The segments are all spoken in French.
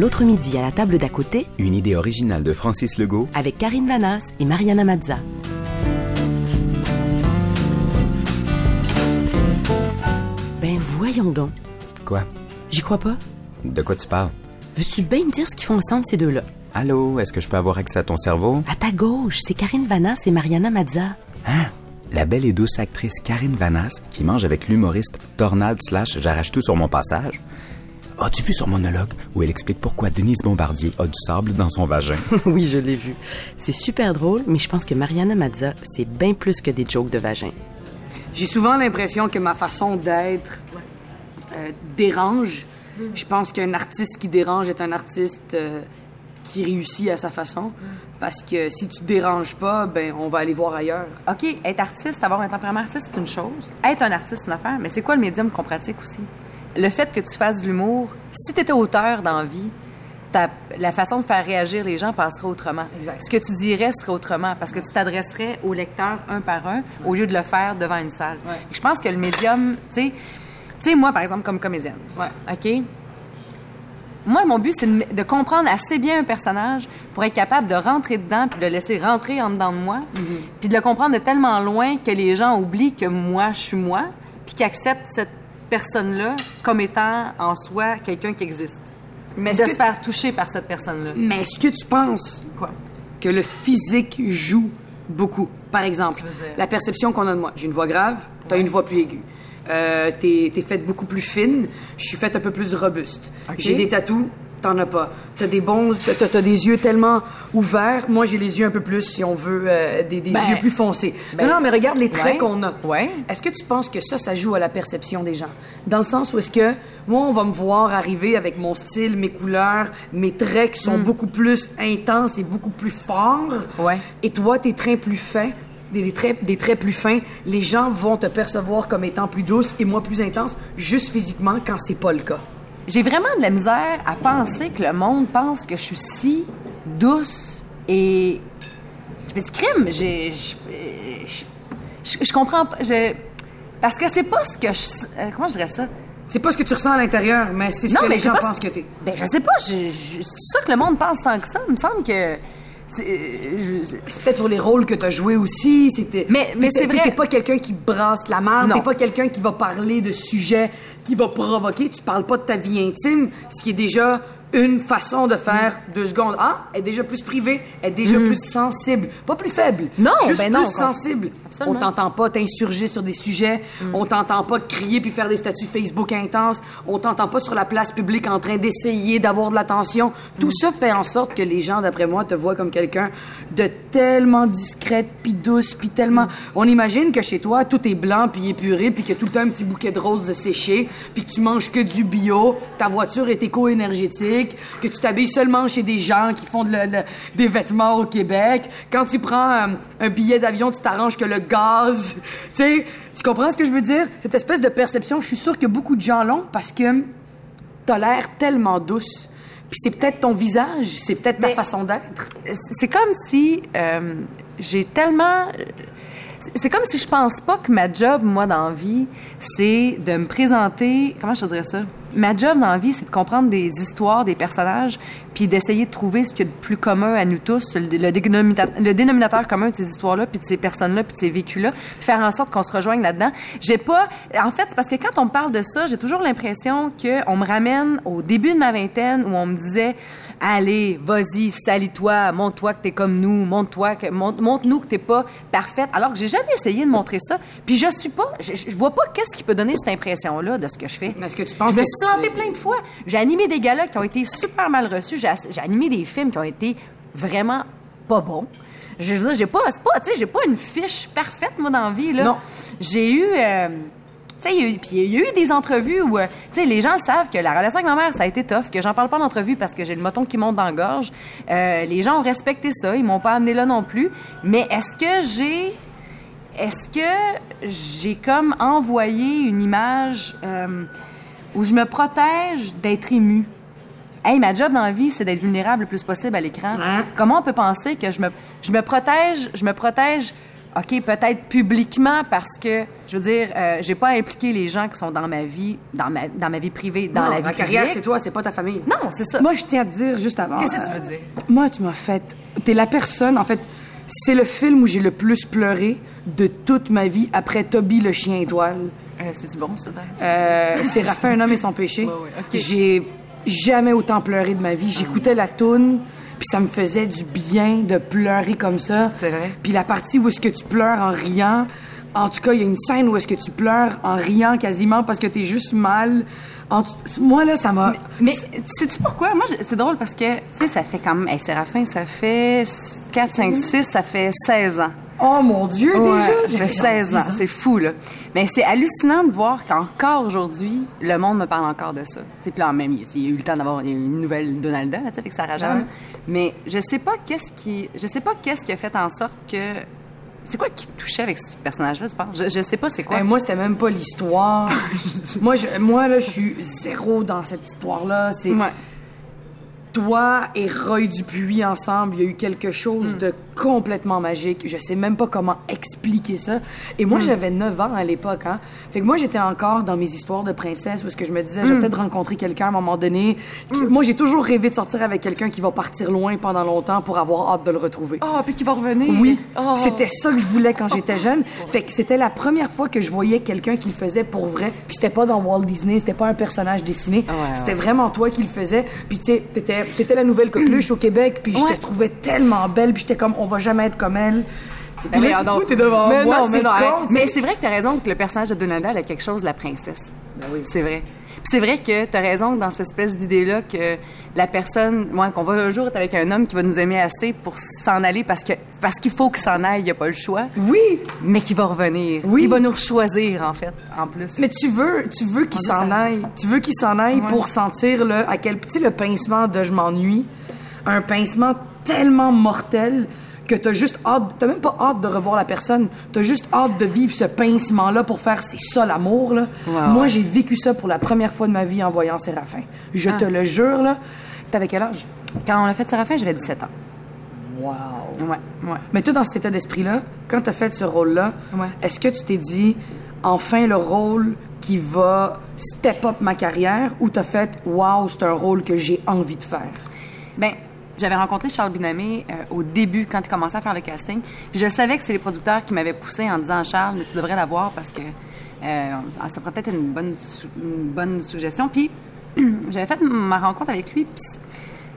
L'autre midi, à la table d'à côté, Une idée originale de Francis Legault, avec Karine Vanas et Mariana Mazza. Ben voyons donc. quoi? J'y crois pas. De quoi tu parles? Veux-tu bien me dire ce qu'ils font ensemble, ces deux-là? Allô, est-ce que je peux avoir accès à ton cerveau? À ta gauche, c'est Karine Vanas et Mariana Mazza. Hein? La belle et douce actrice Karine Vanas qui mange avec l'humoriste Tornade slash J'arrache tout sur mon passage. As-tu vu son monologue où elle explique pourquoi Denise Bombardier a du sable dans son vagin? oui, je l'ai vu. C'est super drôle, mais je pense que Mariana Mazza, c'est bien plus que des jokes de vagin. J'ai souvent l'impression que ma façon d'être euh, dérange. Je pense qu'un artiste qui dérange est un artiste euh, qui réussit à sa façon. Parce que si tu te déranges pas, ben on va aller voir ailleurs. OK, être artiste, avoir un tempérament artiste, c'est une chose. Être un artiste, c'est une affaire. Mais c'est quoi le médium qu'on pratique aussi? Le fait que tu fasses de l'humour, si tu étais auteur dans la vie, ta- la façon de faire réagir les gens passerait autrement. Exact. Ce que tu dirais serait autrement parce que tu t'adresserais aux lecteurs un par un au lieu de le faire devant une salle. Ouais. Je pense que le médium, tu sais, tu sais, moi, par exemple, comme comédienne, Ouais. OK? Moi, mon but, c'est de, de comprendre assez bien un personnage pour être capable de rentrer dedans puis de le laisser rentrer en dedans de moi, puis de le comprendre de tellement loin que les gens oublient que moi, je suis moi, puis qu'ils acceptent cette personne-là comme étant en soi quelqu'un qui existe. Mais de se faire toucher par cette personne-là. Mais est-ce que tu penses Quoi? que le physique joue beaucoup? Par exemple, la perception qu'on a de moi. J'ai une voix grave, tu as une voix plus aiguë. Euh, t'es, t'es faite beaucoup plus fine, je suis faite un peu plus robuste. J'ai des tatous, t'en as pas. T'as des bons, t'as, t'as des yeux tellement ouverts. Moi, j'ai les yeux un peu plus, si on veut, euh, des, des Ben, yeux plus foncés. ben, non, non, mais regarde les traits ouais, qu'on a. ouais. Est-ce que tu penses que ça, ça joue à la perception des gens? Dans le sens où est-ce que moi, on va me voir arriver avec mon style, mes couleurs, mes traits qui sont beaucoup plus intenses et beaucoup plus forts. Ouais. Et toi, tes traits plus fins, des, des traits, des traits plus fins, les gens vont te percevoir comme étant plus douce et moi plus intense, juste physiquement, quand c'est pas le cas. J'ai vraiment de la misère à penser que le monde pense que je suis si douce et. Je me dis, crime, j'ai. Je, je, je- je comprends pas. Parce que c'est pas ce que je. euh, Comment je dirais ça? C'est pas ce que tu ressens à l'intérieur, mais c'est ce Non, que les gens pensent que t'es. Ben, je sais pas. je- je- C'est ça que le monde pense tant que ça. Il me semble que. C'est- peut-être pour les rôles que tu as joués aussi. C'était. Mais- c'est vrai- T'es pas quelqu'un qui brasse la marde. T'es pas quelqu'un qui va parler de sujets qui va provoquer. Tu parles pas de ta vie intime, ce qui est déjà une façon de faire deux secondes. Ah, elle est déjà plus privée, elle est déjà plus sensible. Pas plus faible. Mm. Non, juste ben plus non, sensible. Absolument. Mm. On t'entend pas t'insurger sur des sujets. On t'entend pas crier puis faire des statuts Facebook intenses. On t'entend pas sur la place publique en train d'essayer d'avoir de l'attention. Mm. Tout ça fait en sorte que les gens, d'après moi, te voient comme quelqu'un de tellement discrète puis douce puis tellement. On imagine que chez toi, tout est blanc puis épuré puis que tout le temps un petit bouquet de roses séché puis que tu manges que du bio, ta voiture est éco-énergétique, que tu t'habilles seulement chez des gens qui font de le- le- des vêtements au Québec. Quand tu prends euh, un billet d'avion, tu t'arranges que le gaz. tu sais, tu comprends ce que je veux dire? Cette espèce de perception, je suis sûre que beaucoup de gens l'ont parce que t'as l'air tellement douce. Puis c'est peut-être ton visage, c'est peut-être ta Mais- façon d'être. c'est comme si euh, j'ai tellement. C'est- comme si je pense pas que ma job, moi, dans vie, c'est de me présenter. Comment je te dirais ça? Ma job dans la vie, c'est de comprendre des histoires, des personnages, puis d'essayer de trouver ce qu'il y a de plus commun à nous tous, le, le dénominateur, le dénominateur commun de ces histoires-là, puis de ces personnes-là, puis de ces vécus-là, faire en sorte qu'on se rejoigne là-dedans. J'ai pas. En fait, c'est parce que quand on me parle de ça, j'ai toujours l'impression qu'on me ramène au début de ma vingtaine où on me disait Allez, vas-y, salis-toi, montre-toi que t'es comme nous, montre-toi que montre- montre-nous que t'es pas parfaite. Alors que j'ai jamais essayé de montrer ça. Puis je suis pas, je, je vois pas qu'est-ce qui peut donner cette impression-là de ce que je fais. Mais est-ce que tu penses je me que suis plantée plein de fois. J'ai animé des galas qui ont été super mal reçus. J'ai, animé des films qui ont été vraiment pas bons. Je veux dire, j'ai pas, c'est pas, tu sais, j'ai pas une fiche parfaite moi dans la vie là. Non. J'ai eu. euh, tu sais, il y a eu- puis il y a eu des entrevues où, euh, tu sais, les gens savent que la relation avec ma mère, ça a été tough, que j'en parle pas en entrevue parce que j'ai le moton qui monte dans la gorge. Euh, les gens ont respecté ça, ils m'ont pas amené là non plus. Mais est-ce que j'ai, est-ce que j'ai comme envoyé une image euh, où je me protège d'être émue? Hey, ma job dans la vie, c'est d'être vulnérable le plus possible à l'écran. Hein? Comment on peut penser que je me, je me protège, je me protège OK, peut-être publiquement parce que, je veux dire, euh, j'ai pas impliqué les gens qui sont dans ma vie, dans ma, dans ma vie privée, dans Non, la vie la carrière, c'est toi, c'est pas ta famille. Non, c'est ça. Moi, je tiens à te dire juste avant. Qu'est-ce que tu euh, veux dire? Moi, tu m'as fait. T'es la personne, en fait. C'est le film où j'ai le plus pleuré de toute ma vie après Toby le chien étoile. Euh, C'est-tu bon, ça? Euh, c'est Raphaël, un homme et son péché. Ouais, ouais, ok. J'ai jamais autant pleuré de ma vie. J'écoutais la toune, puis ça me faisait du bien de pleurer comme ça. C'est vrai. Puis la partie où est-ce que tu pleures en riant, en tout cas, il y a une scène où est-ce que tu pleures en riant quasiment parce que t'es juste mal. En Moi, là, ça m'a... Mais sais-tu pourquoi? Moi, je- c'est drôle parce que, tu sais, ça fait quand même... Hey, Séraphin, ça fait 4, 5, 6, ça fait 16 ans. Oh mon Dieu, Ouais, déjà! J'avais fait genre 16 ans. 10 C'est fou, là. Mais c'est hallucinant de voir qu'encore aujourd'hui, le monde me parle encore de ça. Tu sais, puis là, même, il y a eu le temps d'avoir une nouvelle Donalda, là, avec Sarah Jeanne. Ouais. Mais je sais pas qu'est-ce qui... Je sais pas qu'est-ce qui a fait en sorte que... C'est quoi qui touchait avec ce personnage-là, tu penses? Je, je sais pas c'est quoi. Eh, moi, c'était même pas l'histoire. moi, je, moi, là, je suis zéro dans cette histoire-là. C'est Ouais. Toi et Roy Dupuis ensemble. Il y a eu quelque chose de complètement magique. Je sais même pas comment expliquer ça. Et moi, j'avais 9 ans à l'époque. Hein. Fait que moi, j'étais encore dans mes histoires de princesse parce que je me disais, je vais peut-être rencontrer quelqu'un à un moment donné. qui- Moi, j'ai toujours rêvé de sortir avec quelqu'un qui va partir loin pendant longtemps pour avoir hâte de le retrouver. Oh, puis qui va revenir. Oui, Oh. c'était ça que je voulais quand j'étais jeune. Fait que c'était la première fois que je voyais quelqu'un qui le faisait pour vrai. Puis c'était pas dans Walt Disney, c'était pas un personnage dessiné. Ouais, c'était ouais. vraiment toi qui le faisais. Puis tu sais, t'étais, t'étais la nouvelle coqueluche au Québec. Puis je Ouais. te trouvais tellement belle. Puis j'étais comme, on va jamais être comme elle. Ben t'es devant moi, non. Mais c'est vrai que t'as raison que le personnage de Donalda, elle a quelque chose de la princesse. Ben oui. C'est vrai. C'est vrai que t'as raison dans cette espèce d'idée-là que la personne, moi, qu'on va un jour être avec un homme qui va nous aimer assez pour s'en aller parce que parce qu'il faut qu'il s'en aille, il n'y a pas le choix, Oui, mais qui va revenir. Oui. Il va nous choisir, en fait, en plus. mais tu veux, tu veux qu'il s'en aille. Tu veux qu'il s'en aille Ouais. pour sentir le, à quel, tu sais, le pincement de je m'ennuie. Un pincement tellement mortel que t'as juste hâte, t'as même pas hâte de revoir la personne, t'as juste hâte de vivre ce pincement-là pour faire c'est ça l'amour, là. Moi, j'ai vécu ça pour la première fois de ma vie en voyant Séraphin. Je Ah. te le jure, là. T'avais quel âge? Quand on l'a fait Séraphin, j'avais 17 ans. Wow. Ouais, ouais. Mais toi, dans cet état d'esprit-là, quand t'as fait ce rôle-là, Ouais. est-ce que tu t'es dit, enfin, le rôle qui va step up ma carrière, ou t'as fait, wow, c'est un rôle que j'ai envie de faire? Ben, j'avais rencontré Charles Binamé euh, au début, quand il commençait à faire le casting. Puis je savais que c'est les producteurs qui m'avaient poussé en disant Charles, mais tu devrais la voir parce que euh, ça pourrait peut-être être une bonne, su- une bonne suggestion. Puis j'avais fait ma rencontre avec lui, puis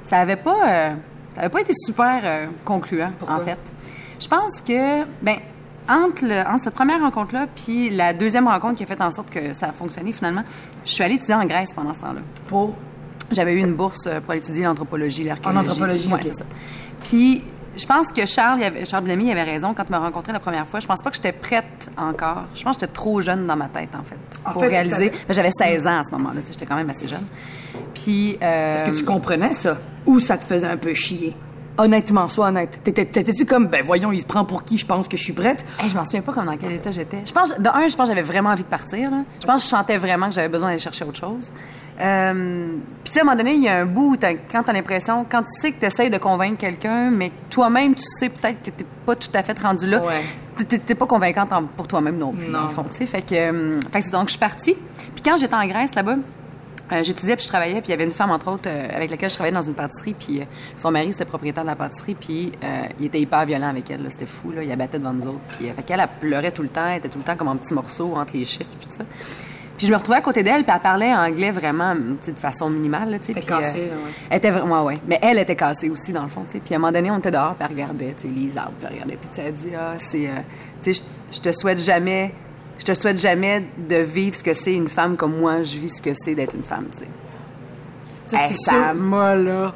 ça avait pas, euh, ça avait pas été super euh, concluant, en fait. Je pense que, ben, entre, le- entre cette première rencontre-là puis la deuxième rencontre qui a fait en sorte que ça a fonctionné finalement, je suis allée étudier en Grèce pendant ce temps-là. Pour? J'avais eu une bourse euh, pour aller étudier l'anthropologie, l'archéologie. En anthropologie, Ouais, ok. c'est ça. Puis, je pense que Charles, il avait, Charles Bellamy, il avait raison quand il m'a rencontré la première fois. Je pense pas que j'étais prête encore. Je pense que j'étais trop jeune dans ma tête, en fait, En pour fait, réaliser. J'avais 16 ans à ce moment-là, tu sais, j'étais quand même assez jeune. Puis, euh, Est-ce que tu comprenais ça? Ou ça te faisait un peu chier? Honnêtement, sois honnête. T'étais- T'étais-tu comme, ben voyons, il se prend pour qui, je pense que je suis prête? Hey, je m'en souviens pas comme dans quel état j'étais. Je pense, de un, je pense que j'avais vraiment envie de partir. Là. Je pense que je sentais vraiment que j'avais besoin d'aller chercher autre chose. Euh, Puis, tu sais, à un moment donné, il y a un bout où t'as- quand t'as l'impression, quand tu sais que tu essayes de convaincre quelqu'un, mais toi-même, tu sais peut-être que t'es pas tout à fait rendu là. Ouais. T'es- pas convaincante pour toi-même non plus, Non. dans le fond. Fait que, euh, fait que c'est donc, je suis partie. Puis quand j'étais en Grèce, là-bas, euh, j'étudiais puis je travaillais, puis il y avait une femme, entre autres, euh, avec laquelle je travaillais dans une pâtisserie, puis euh, son mari, c'était propriétaire de la pâtisserie, puis euh, il était hyper violent avec elle, c'était fou, là, il abattait devant nous autres, puis euh, fait qu'elle, elle pleurait tout le temps, elle était tout le temps comme en petits morceaux entre les chiffres, puis tout ça. Puis je me retrouvais à côté d'elle, puis elle parlait anglais vraiment, de façon minimale, là, tu sais. T'es puis, euh, cassée, là, ouais. Elle était vraiment, ouais. Mais elle était cassée aussi, dans le fond, tu sais. Puis à un moment donné, on était dehors, puis elle regardait, tu sais, les arbres, puis elle regardait, puis elle dit, ah, c'est, euh, tu sais, je te souhaite jamais, je te souhaite jamais de vivre ce que c'est une femme comme moi, je vis ce que c'est d'être une femme, tu sais. Ça, Hey, c'est ça m'a, là.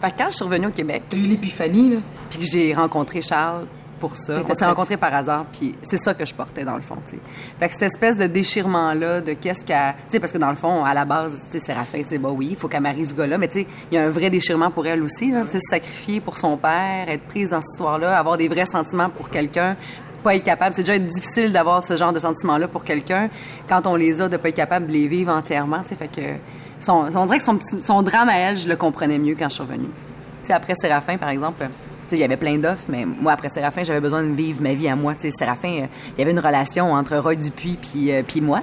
Fait que quand je suis revenue au Québec, T'as eu l'épiphanie, là. puis que j'ai rencontré Charles pour ça. On s'est rencontrés par hasard, puis c'est ça que je portais dans le fond, tu sais. Fait que cette espèce de déchirement-là, de qu'est-ce qu'elle... Tu sais, parce que dans le fond, à la base, tu sais, Séraphin, tu sais, bah oui, il faut qu'elle marie ce gars-là, mais tu sais, il y a un vrai déchirement pour elle aussi, là, tu sais, se sacrifier pour son père, être prise dans cette histoire-là, avoir des vrais sentiments pour quelqu'un, pas être capable. C'est déjà difficile d'avoir ce genre de sentiments-là pour quelqu'un quand on les a, de pas être capable de les vivre entièrement. Fait que son, on dirait que son, drame à elle, je le comprenais mieux quand je suis revenue. Après Séraphin, par exemple, il y avait plein d'offres, mais moi, après Séraphin, j'avais besoin de vivre ma vie à moi. Séraphin, euh, il y avait une relation entre Roy Dupuis puis, euh, puis moi.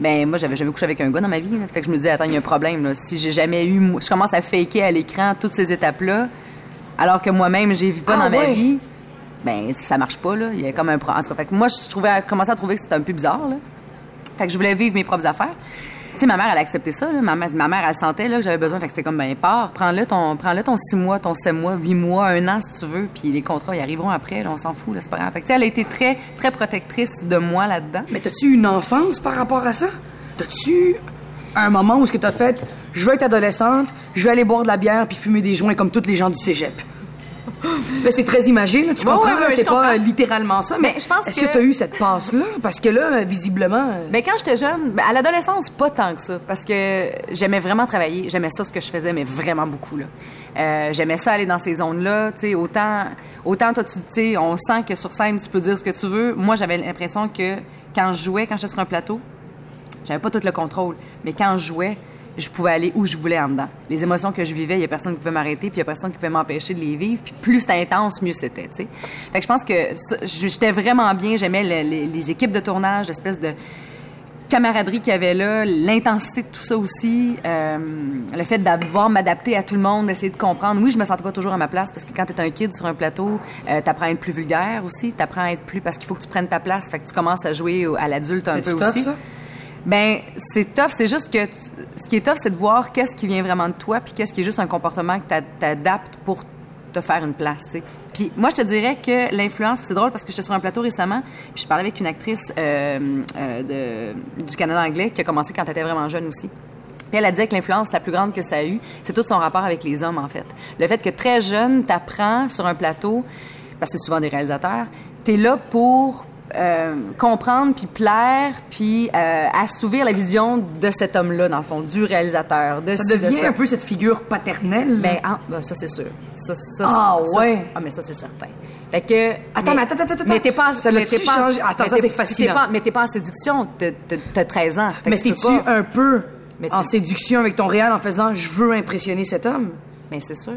Ben moi, j'avais jamais couché avec un gars dans ma vie. Là. Fait que je me disais, attends, il y a un problème. Là. Si j'ai jamais eu... Je commence à faker à l'écran toutes ces étapes-là, alors que moi-même, j'ai vu pas Ah, dans ma vie, ben ça marche pas, là. Il y a comme un... En tout cas, moi, je trouvais, commençais à trouver que c'était un peu bizarre, là. Fait que je voulais vivre mes propres affaires. Tu sais, ma mère, elle a accepté ça. Là. Ma, mère- ma mère, elle sentait là, que j'avais besoin. Fait que c'était comme, ben, pars, prends-le ton, prends-le ton six mois, ton sept mois, huit mois, un an, si tu veux. Puis les contrats, ils arriveront après. Là, on s'en fout, c'est pas grave. Fait que, elle a été très, très protectrice de moi là-dedans. Mais t'as-tu une enfance par rapport à ça? T'as-tu un moment où ce que t'as fait, je veux être adolescente, je vais aller boire de la bière puis fumer des joints comme tous les gens du cégep? Là, c'est très imagé, là, tu comprends? ouais, là, ouais, c'est comprends. pas euh, littéralement ça, mais, Mais je pense est-ce que- que t'as eu cette passe-là? Parce que là, euh, visiblement... euh, Ben, quand j'étais jeune, ben, à l'adolescence, pas tant que ça, parce que j'aimais vraiment travailler. J'aimais ça, ce que je faisais, mais vraiment beaucoup, là. Euh, j'aimais ça aller dans ces zones-là, tu sais, autant, autant toi, tu tu sais, on sent que sur scène, tu peux dire ce que tu veux. Moi, j'avais l'impression que quand je jouais, quand j'étais sur un plateau, j'avais pas tout le contrôle, mais quand je jouais, je pouvais aller où je voulais en dedans. Les émotions que je vivais, il y a personne qui pouvait m'arrêter, puis il y a personne qui pouvait m'empêcher de les vivre. Puis plus c'était intense, mieux c'était, tu. Fait que je pense que j'étais vraiment bien. J'aimais le- les, les équipes de tournage, l'espèce de camaraderie qu'il y avait là, l'intensité de tout ça aussi, euh, le fait de devoir m'adapter à tout le monde, d'essayer de comprendre. Oui, je me sentais pas toujours à ma place parce que quand t'es un kid sur un plateau, euh, t'apprends à être plus vulgaire aussi, t'apprends à être plus parce qu'il faut que tu prennes ta place, fait que tu commences à jouer à l'adulte un peu aussi. ça? Ben, c'est tough. C'est juste que ce qui est tough, c'est de voir qu'est-ce qui vient vraiment de toi, puis qu'est-ce qui est juste un comportement que t'a- t'adaptes pour te faire une place. Puis moi, je te dirais que l'influence, c'est drôle parce que j'étais sur un plateau récemment, puis je parlais avec une actrice euh, euh, du Canada anglais qui a commencé quand elle était vraiment jeune aussi. Puis elle a dit que l'influence la plus grande que ça a eu, c'est tout son rapport avec les hommes, en fait. Le fait que très jeune, t'apprends sur un plateau, parce que c'est souvent des réalisateurs, t'es là pour euh, comprendre, puis plaire, puis euh, assouvir la vision de cet homme-là, dans le fond, du réalisateur, de Ça ci, de devient ça. un peu cette figure paternelle. Ben, ah, ben, ça, c'est sûr. Ça, ça, Ah, ça, ouais. c'est- ah, mais ça, c'est certain. Fait que... Attends, mais attends, attends, attends. Mais t'es pas... Ça mais t'es pas-? Attends, mais ça, c'est fascinant. t'es pas- Mais t'es pas en séduction. T'as- t'as- T'as 13 ans. Mais t'es-tu un peu Mais en séduction avec ton réel en faisant « je veux impressionner cet homme? Mais c'est sûr.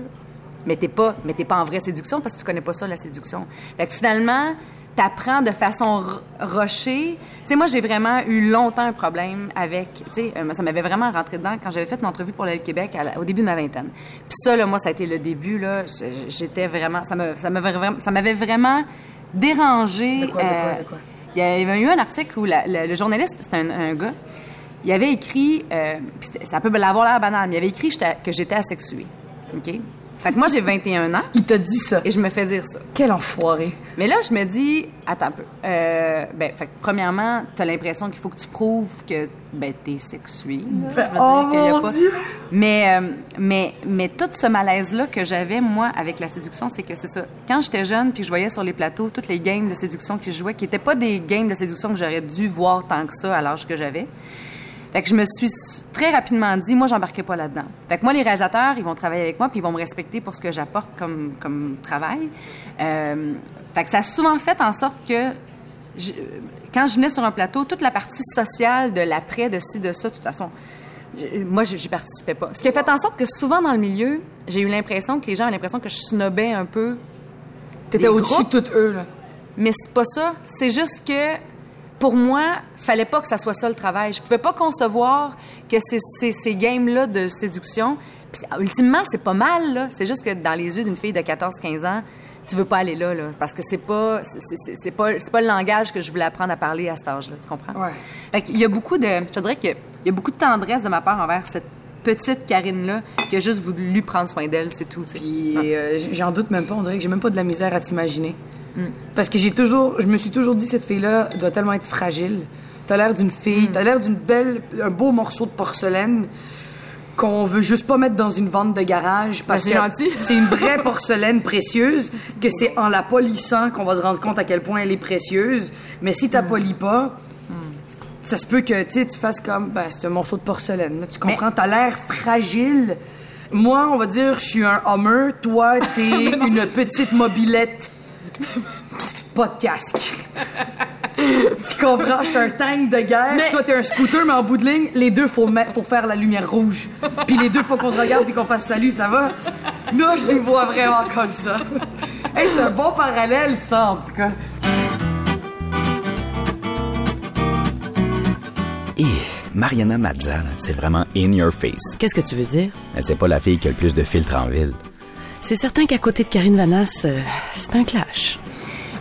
Mais t'es pas, mais t'es pas en vraie séduction parce que tu connais pas ça, la séduction. Fait que finalement, t'apprends de façon r- rushée. Tu sais, moi, j'ai vraiment eu longtemps un problème avec, tu sais, euh, ça m'avait vraiment rentré dedans quand j'avais fait une entrevue pour le Québec à la- au début de ma vingtaine. Puis ça, là, moi, ça a été le début, là. J'étais vraiment, ça m'avait vraiment, ça m'avait vraiment dérangé. De quoi, de quoi, de quoi? Il y avait eu un article où la- le, le journaliste, c'était un, un gars, il avait écrit, euh, ça peut l'avoir l'air banal, mais il avait écrit que j'étais asexuée. OK? Fait que moi, j'ai 21 ans ». Il t'a dit ça. et je me fais dire ça. Quel enfoiré. Mais là, je me dis, attends un peu. Euh, ben, fait que premièrement, t'as l'impression qu'il faut que tu prouves que ben, t'es sexuée. Je veux Oh dire y a mon pas- Dieu! Mais, euh, mais, mais tout ce malaise-là que j'avais, moi, avec la séduction, c'est que c'est ça. Quand j'étais jeune, puis je voyais sur les plateaux toutes les games de séduction qui jouaient, qui n'étaient pas des games de séduction que j'aurais dû voir tant que ça à l'âge que j'avais. Fait que je me suis très rapidement dit, moi, j'embarquerai pas là-dedans. Fait que moi, les réalisateurs, ils vont travailler avec moi, puis ils vont me respecter pour ce que j'apporte comme, comme travail. Euh, fait que ça a souvent fait en sorte que je- quand je venais sur un plateau, toute la partie sociale de l'après, de ci, de ça, de toute façon, je- moi, je- j'y participais pas. Ce qui a fait en sorte que souvent dans le milieu, j'ai eu l'impression que les gens avaient l'impression que je snobais un peu. T'étais Des au-dessus de toutes eux, là. Mais c'est pas ça. C'est juste que, pour moi, fallait pas que ça soit ça le travail. Je pouvais pas concevoir que ces, ces, ces games-là de séduction, ultimement, c'est pas mal, là. C'est juste que dans les yeux d'une fille de 14-15 ans, tu veux pas aller là, là. Parce que c'est pas, c'est, pas, c'est pas le langage que je voulais apprendre à parler à cet âge-là. Tu comprends? Ouais. Fait qu'il y a beaucoup de, je te dirais qu'il y a beaucoup de tendresse de ma part envers cette petite Karine-là qui a juste voulu prendre soin d'elle, c'est tout. Puis euh, j'en doute même pas, on dirait que j'ai même pas de la misère à t'imaginer. Mm. Parce que j'ai toujours, je me suis toujours dit, cette fille-là doit tellement être fragile. T'as l'air d'une Mm. fille, t'as l'air d'une belle, un beau morceau de porcelaine qu'on veut juste pas mettre dans une vente de garage parce Ben, que c'est gentil. c'est une vraie porcelaine précieuse, que c'est en la polissant qu'on va se rendre compte à quel point elle est précieuse. Mais si Mm. t'as polis pas, ça se peut que tu fasses comme, ben, c'est un morceau de porcelaine. là. tu comprends? T'as l'air fragile. Moi, on va dire, je suis un Hummer. Toi, t'es une petite mobilette. Pas de casque. tu comprends? Je suis un tank de guerre. Mais- Toi, t'es un scooter, mais en bout de ligne, les deux, faut, mettre, faut faire la lumière rouge. Puis les deux, faut qu'on se regarde puis qu'on fasse salut, ça va? Là, je nous vois vraiment comme ça. Hey, c'est un bon parallèle, ça, en tout cas. Et Mariana Mazza, c'est vraiment in your face. Qu'est-ce que tu veux dire? C'est pas la fille qui a le plus de filtres en ville. C'est certain qu'à côté de Karine Vanas, euh, c'est un clash.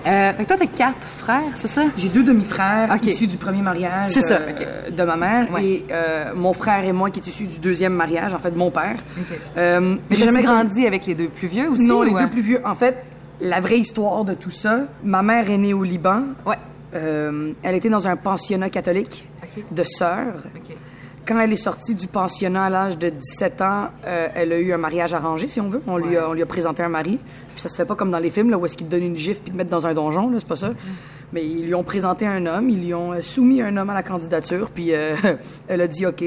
Euh, fait que toi, t'as quatre frères, c'est ça? J'ai deux demi-frères Ok. issus du premier mariage C'est ça, euh, de ma mère Ouais. et euh, mon frère et moi qui est issu du deuxième mariage, en fait, de mon père. Ok. Euh, Mais j'ai jamais grandi avec les deux plus vieux aussi? Non, les ou, deux euh? plus vieux. En fait, la vraie histoire de tout ça, ma mère est née au Liban. Ouais. Euh, elle était dans un pensionnat catholique Ok. de sœurs. OK. Quand elle est sortie du pensionnat à l'âge de 17 ans, euh, elle a eu un mariage arrangé, si on veut. On, lui, a, on lui a présenté un mari. Puis ça se fait pas comme dans les films, là, où est-ce qu'ils te donnent une gifle puis te mettent dans un donjon, là, c'est pas ça. Mais ils lui ont présenté un homme, ils lui ont euh, soumis un homme à la candidature, puis euh, elle a dit OK.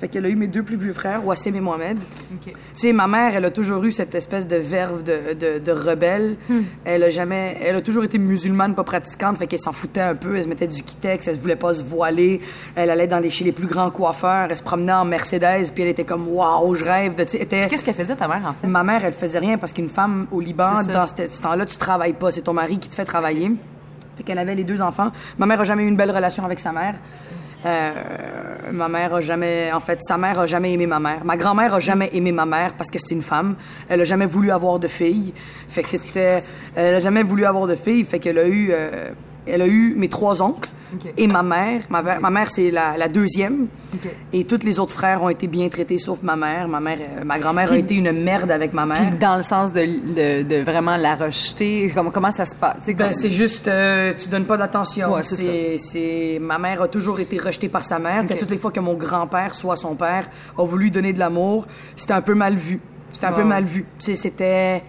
Fait qu'elle a eu mes deux plus vieux frères, Wassim et Mohamed. Tu sais, ma mère, elle a toujours eu cette espèce de verve de, de, de rebelle. Elle a jamais, elle a toujours été musulmane, pas pratiquante, fait qu'elle s'en foutait un peu. Elle se mettait du kitex, elle se voulait pas se voiler. Elle allait dans les, chez les plus grands coiffeurs, elle se promenait en Mercedes, puis elle était comme waouh, je rêve de. était- Qu'est-ce qu'elle faisait, ta mère, en fait? Ma mère, elle faisait rien parce qu'une femme au Liban, dans ce, ce temps-là, tu travailles pas, c'est ton mari qui te fait travailler. Fait qu'elle avait les deux enfants. Ma mère a jamais eu une belle relation avec sa mère. Euh, ma mère a jamais, en fait, sa mère a jamais aimé ma mère. Ma grand-mère a jamais aimé ma mère parce que c'est une femme. Elle a jamais voulu avoir de fille. Fait que c'était, elle a jamais voulu avoir de fille. Fait qu'elle a eu, euh, elle a eu mes trois oncles et ma mère. Ma, mère- ma mère, c'est la, la deuxième. Et tous les autres frères ont été bien traités sauf ma mère. Ma mère, euh, ma grand-mère a été une merde avec ma mère. Puis dans le sens de, de, de vraiment la rejeter, comment, comment ça se passe? Ben, c'est juste, euh, tu donnes pas d'attention. Ouais, c'est c'est, c'est, ma mère a toujours été rejetée par sa mère. Puis toutes les fois que mon grand-père, soit son père, a voulu donner de l'amour, c'était un peu mal vu. C'était un peu mal vu. C'était,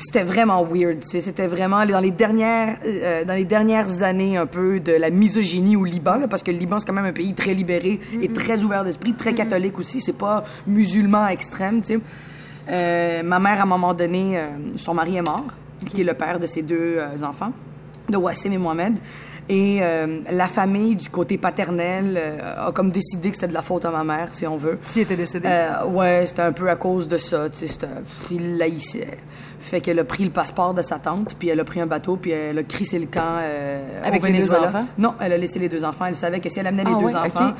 c'était vraiment weird. C'était vraiment dans les dernières, euh, dans les dernières années un peu de la misogynie au Liban, là, parce que le Liban c'est quand même un pays très libéré et très ouvert d'esprit, très catholique aussi. C'est pas musulman extrême, tu sais. Euh, ma mère, à un moment donné, euh, son mari est mort, qui est le père de ses deux euh, enfants, de Wassim et Mohamed. Et euh, la famille, du côté paternel, euh, a comme décidé que c'était de la faute à ma mère, si on veut. Si elle était décédée. Euh, ouais, c'était un peu à cause de ça. Tu sais, c'était- il l'haïssait. Fait qu'elle a pris le passeport de sa tante, puis elle a pris un bateau, puis elle a crissé le camp euh, Avec au les deux enfants? Non, elle a laissé les deux enfants. Elle savait que si elle amenait Ah les deux ouais, enfants.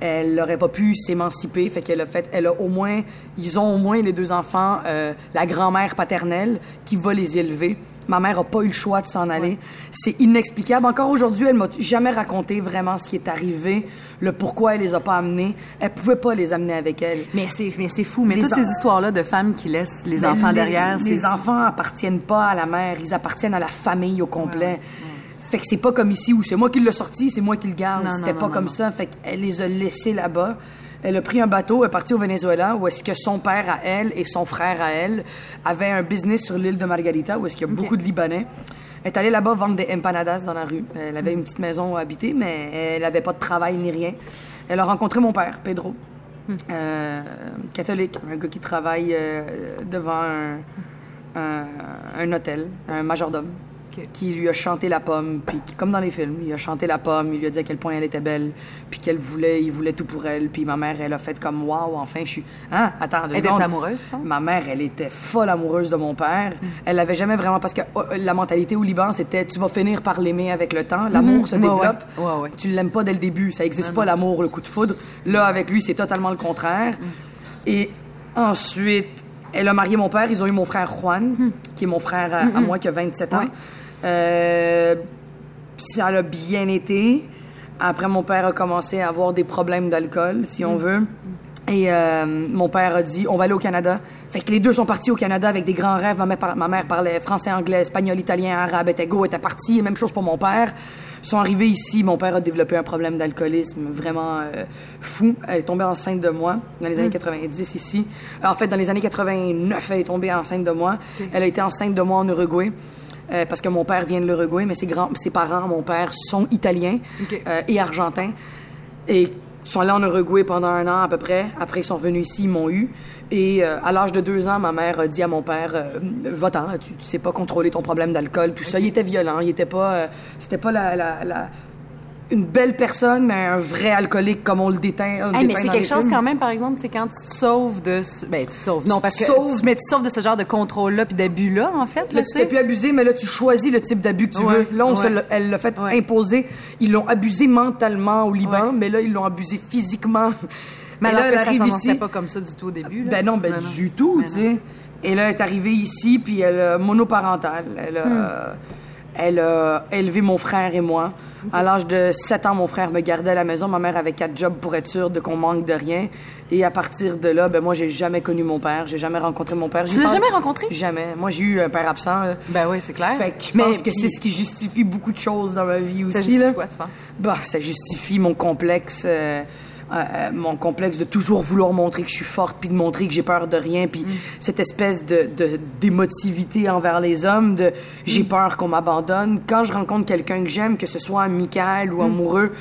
Elle n'aurait pas pu s'émanciper. Fait qu'elle a fait, elle a au moins, ils ont au moins les deux enfants, euh, la grand-mère paternelle qui va les élever. Ma mère a pas eu le choix de s'en aller. C'est inexplicable. Encore aujourd'hui, elle m'a jamais raconté vraiment ce qui est arrivé, le pourquoi elle les a pas amenés. Elle pouvait pas les amener avec elle. mais c'est mais c'est fou. Mais Les toutes en- ces histoires-là de femmes qui laissent les Mais enfants les- derrière, c'est Les enfants appartiennent pas à la mère, ils appartiennent à la famille au complet. Fait que c'est pas comme ici où c'est moi qui l'ai sorti, c'est moi qui le garde. C'était pas non, comme non. ça. Fait qu'elle les a laissés là-bas. Elle a pris un bateau, elle est partie au Venezuela, où est-ce que son père à elle et son frère à elle avaient un business sur l'île de Margarita, où est-ce qu'il y a beaucoup de Libanais. Elle est allée là-bas vendre des empanadas dans la rue. Elle avait une petite maison habitée, mais elle avait pas de travail ni rien. Elle a rencontré mon père, Pedro, euh, catholique, un gars qui travaille euh, devant un, un, un hôtel, un majordome, Qui lui a chanté la pomme, puis qui, comme dans les films, il a chanté la pomme, il lui a dit à quel point elle était belle, puis qu'elle voulait, il voulait tout pour elle, puis ma mère, elle a fait comme waouh, enfin, je suis. Hein, attends, deux Elle était amoureuse, tu penses? Ma mère, elle était folle amoureuse de mon père. Elle l'avait jamais vraiment parce que oh, la mentalité au Liban, c'était tu vas finir par l'aimer avec le temps. L'amour se Mhm. Ouais, développe. ouais. Ouais, ouais. Tu l'aimes pas dès le début. Ça existe pas l'amour, le coup de foudre. Là, avec lui, c'est totalement le contraire. Et ensuite, elle a marié mon père. Ils ont eu mon frère Juan, qui est mon frère à, à moi, qui a 27 ans. Euh, ça a bien été. Après, mon père a commencé à avoir des problèmes d'alcool, si on veut. Et euh, mon père a dit, on va aller au Canada. Fait que les deux sont partis au Canada avec des grands rêves. Ma mère, par- ma mère parlait français, anglais, espagnol, italien, arabe, était go, était parti. Même chose pour mon père. Ils sont arrivés ici. Mon père a développé un problème d'alcoolisme vraiment euh, fou. Elle est tombée enceinte de moi dans les années 90 ici. En fait, dans les années 89, elle est tombée enceinte de moi. Elle a été enceinte de moi en Uruguay. Euh, parce que mon père vient de l'Uruguay, mais ses, grands, ses parents, mon père, sont italiens euh, et argentins. Et ils sont allés en Uruguay pendant un an à peu près. Après, ils sont revenus ici, ils m'ont eu. Et euh, à l'âge de deux ans, ma mère a dit à mon père euh, Va-t'en, tu, tu sais pas contrôler ton problème d'alcool, tout ça. Il était violent, il était pas. euh, C'était pas la. la, la- une belle personne, mais un vrai alcoolique comme on le déteint. on le Hey, mais c'est quelque chose films. quand même, par exemple, c'est quand tu te sauves de... ce- Ben, tu te sauves. Non, Tu parce que... sauves. Mais tu te sauves de ce genre de contrôle-là puis d'abus-là, en fait, là, Là, tu t'es plus abusé, mais là, tu choisis le type d'abus que tu Ouais, veux. Là, on se ouais. l'a- elle l'a fait Ouais. imposer. Ils l'ont abusé mentalement au Liban, mais là, ils l'ont abusé physiquement. Mais Et là, alors elle que ça ici. pas comme ça du tout au début, là. Ben non, ben du tout, Ben tu sais. Et là, elle est arrivée ici, puis elle est monoparentale. Elle a, Hmm. Elle a élevé mon frère et moi. À l'âge de 7 ans, mon frère me gardait à la maison. Ma mère avait quatre jobs pour être sûre de qu'on manque de rien. Et à partir de là, ben moi, j'ai jamais connu mon père. J'ai jamais rencontré mon père. Tu l'as jamais rencontré? Jamais. Moi, j'ai eu un père absent. là. Ben oui, c'est clair. Fait que je Mais pense que puis- c'est ce qui justifie beaucoup de choses dans ma vie aussi. Ça justifie là. quoi, tu penses? Bah, ça justifie mon complexe, euh, euh, mon complexe de toujours vouloir montrer que je suis forte, puis de montrer que j'ai peur de rien, puis cette espèce de de- d'émotivité envers les hommes, de j'ai peur qu'on m'abandonne. Quand je rencontre quelqu'un que j'aime, que ce soit amical ou amoureux.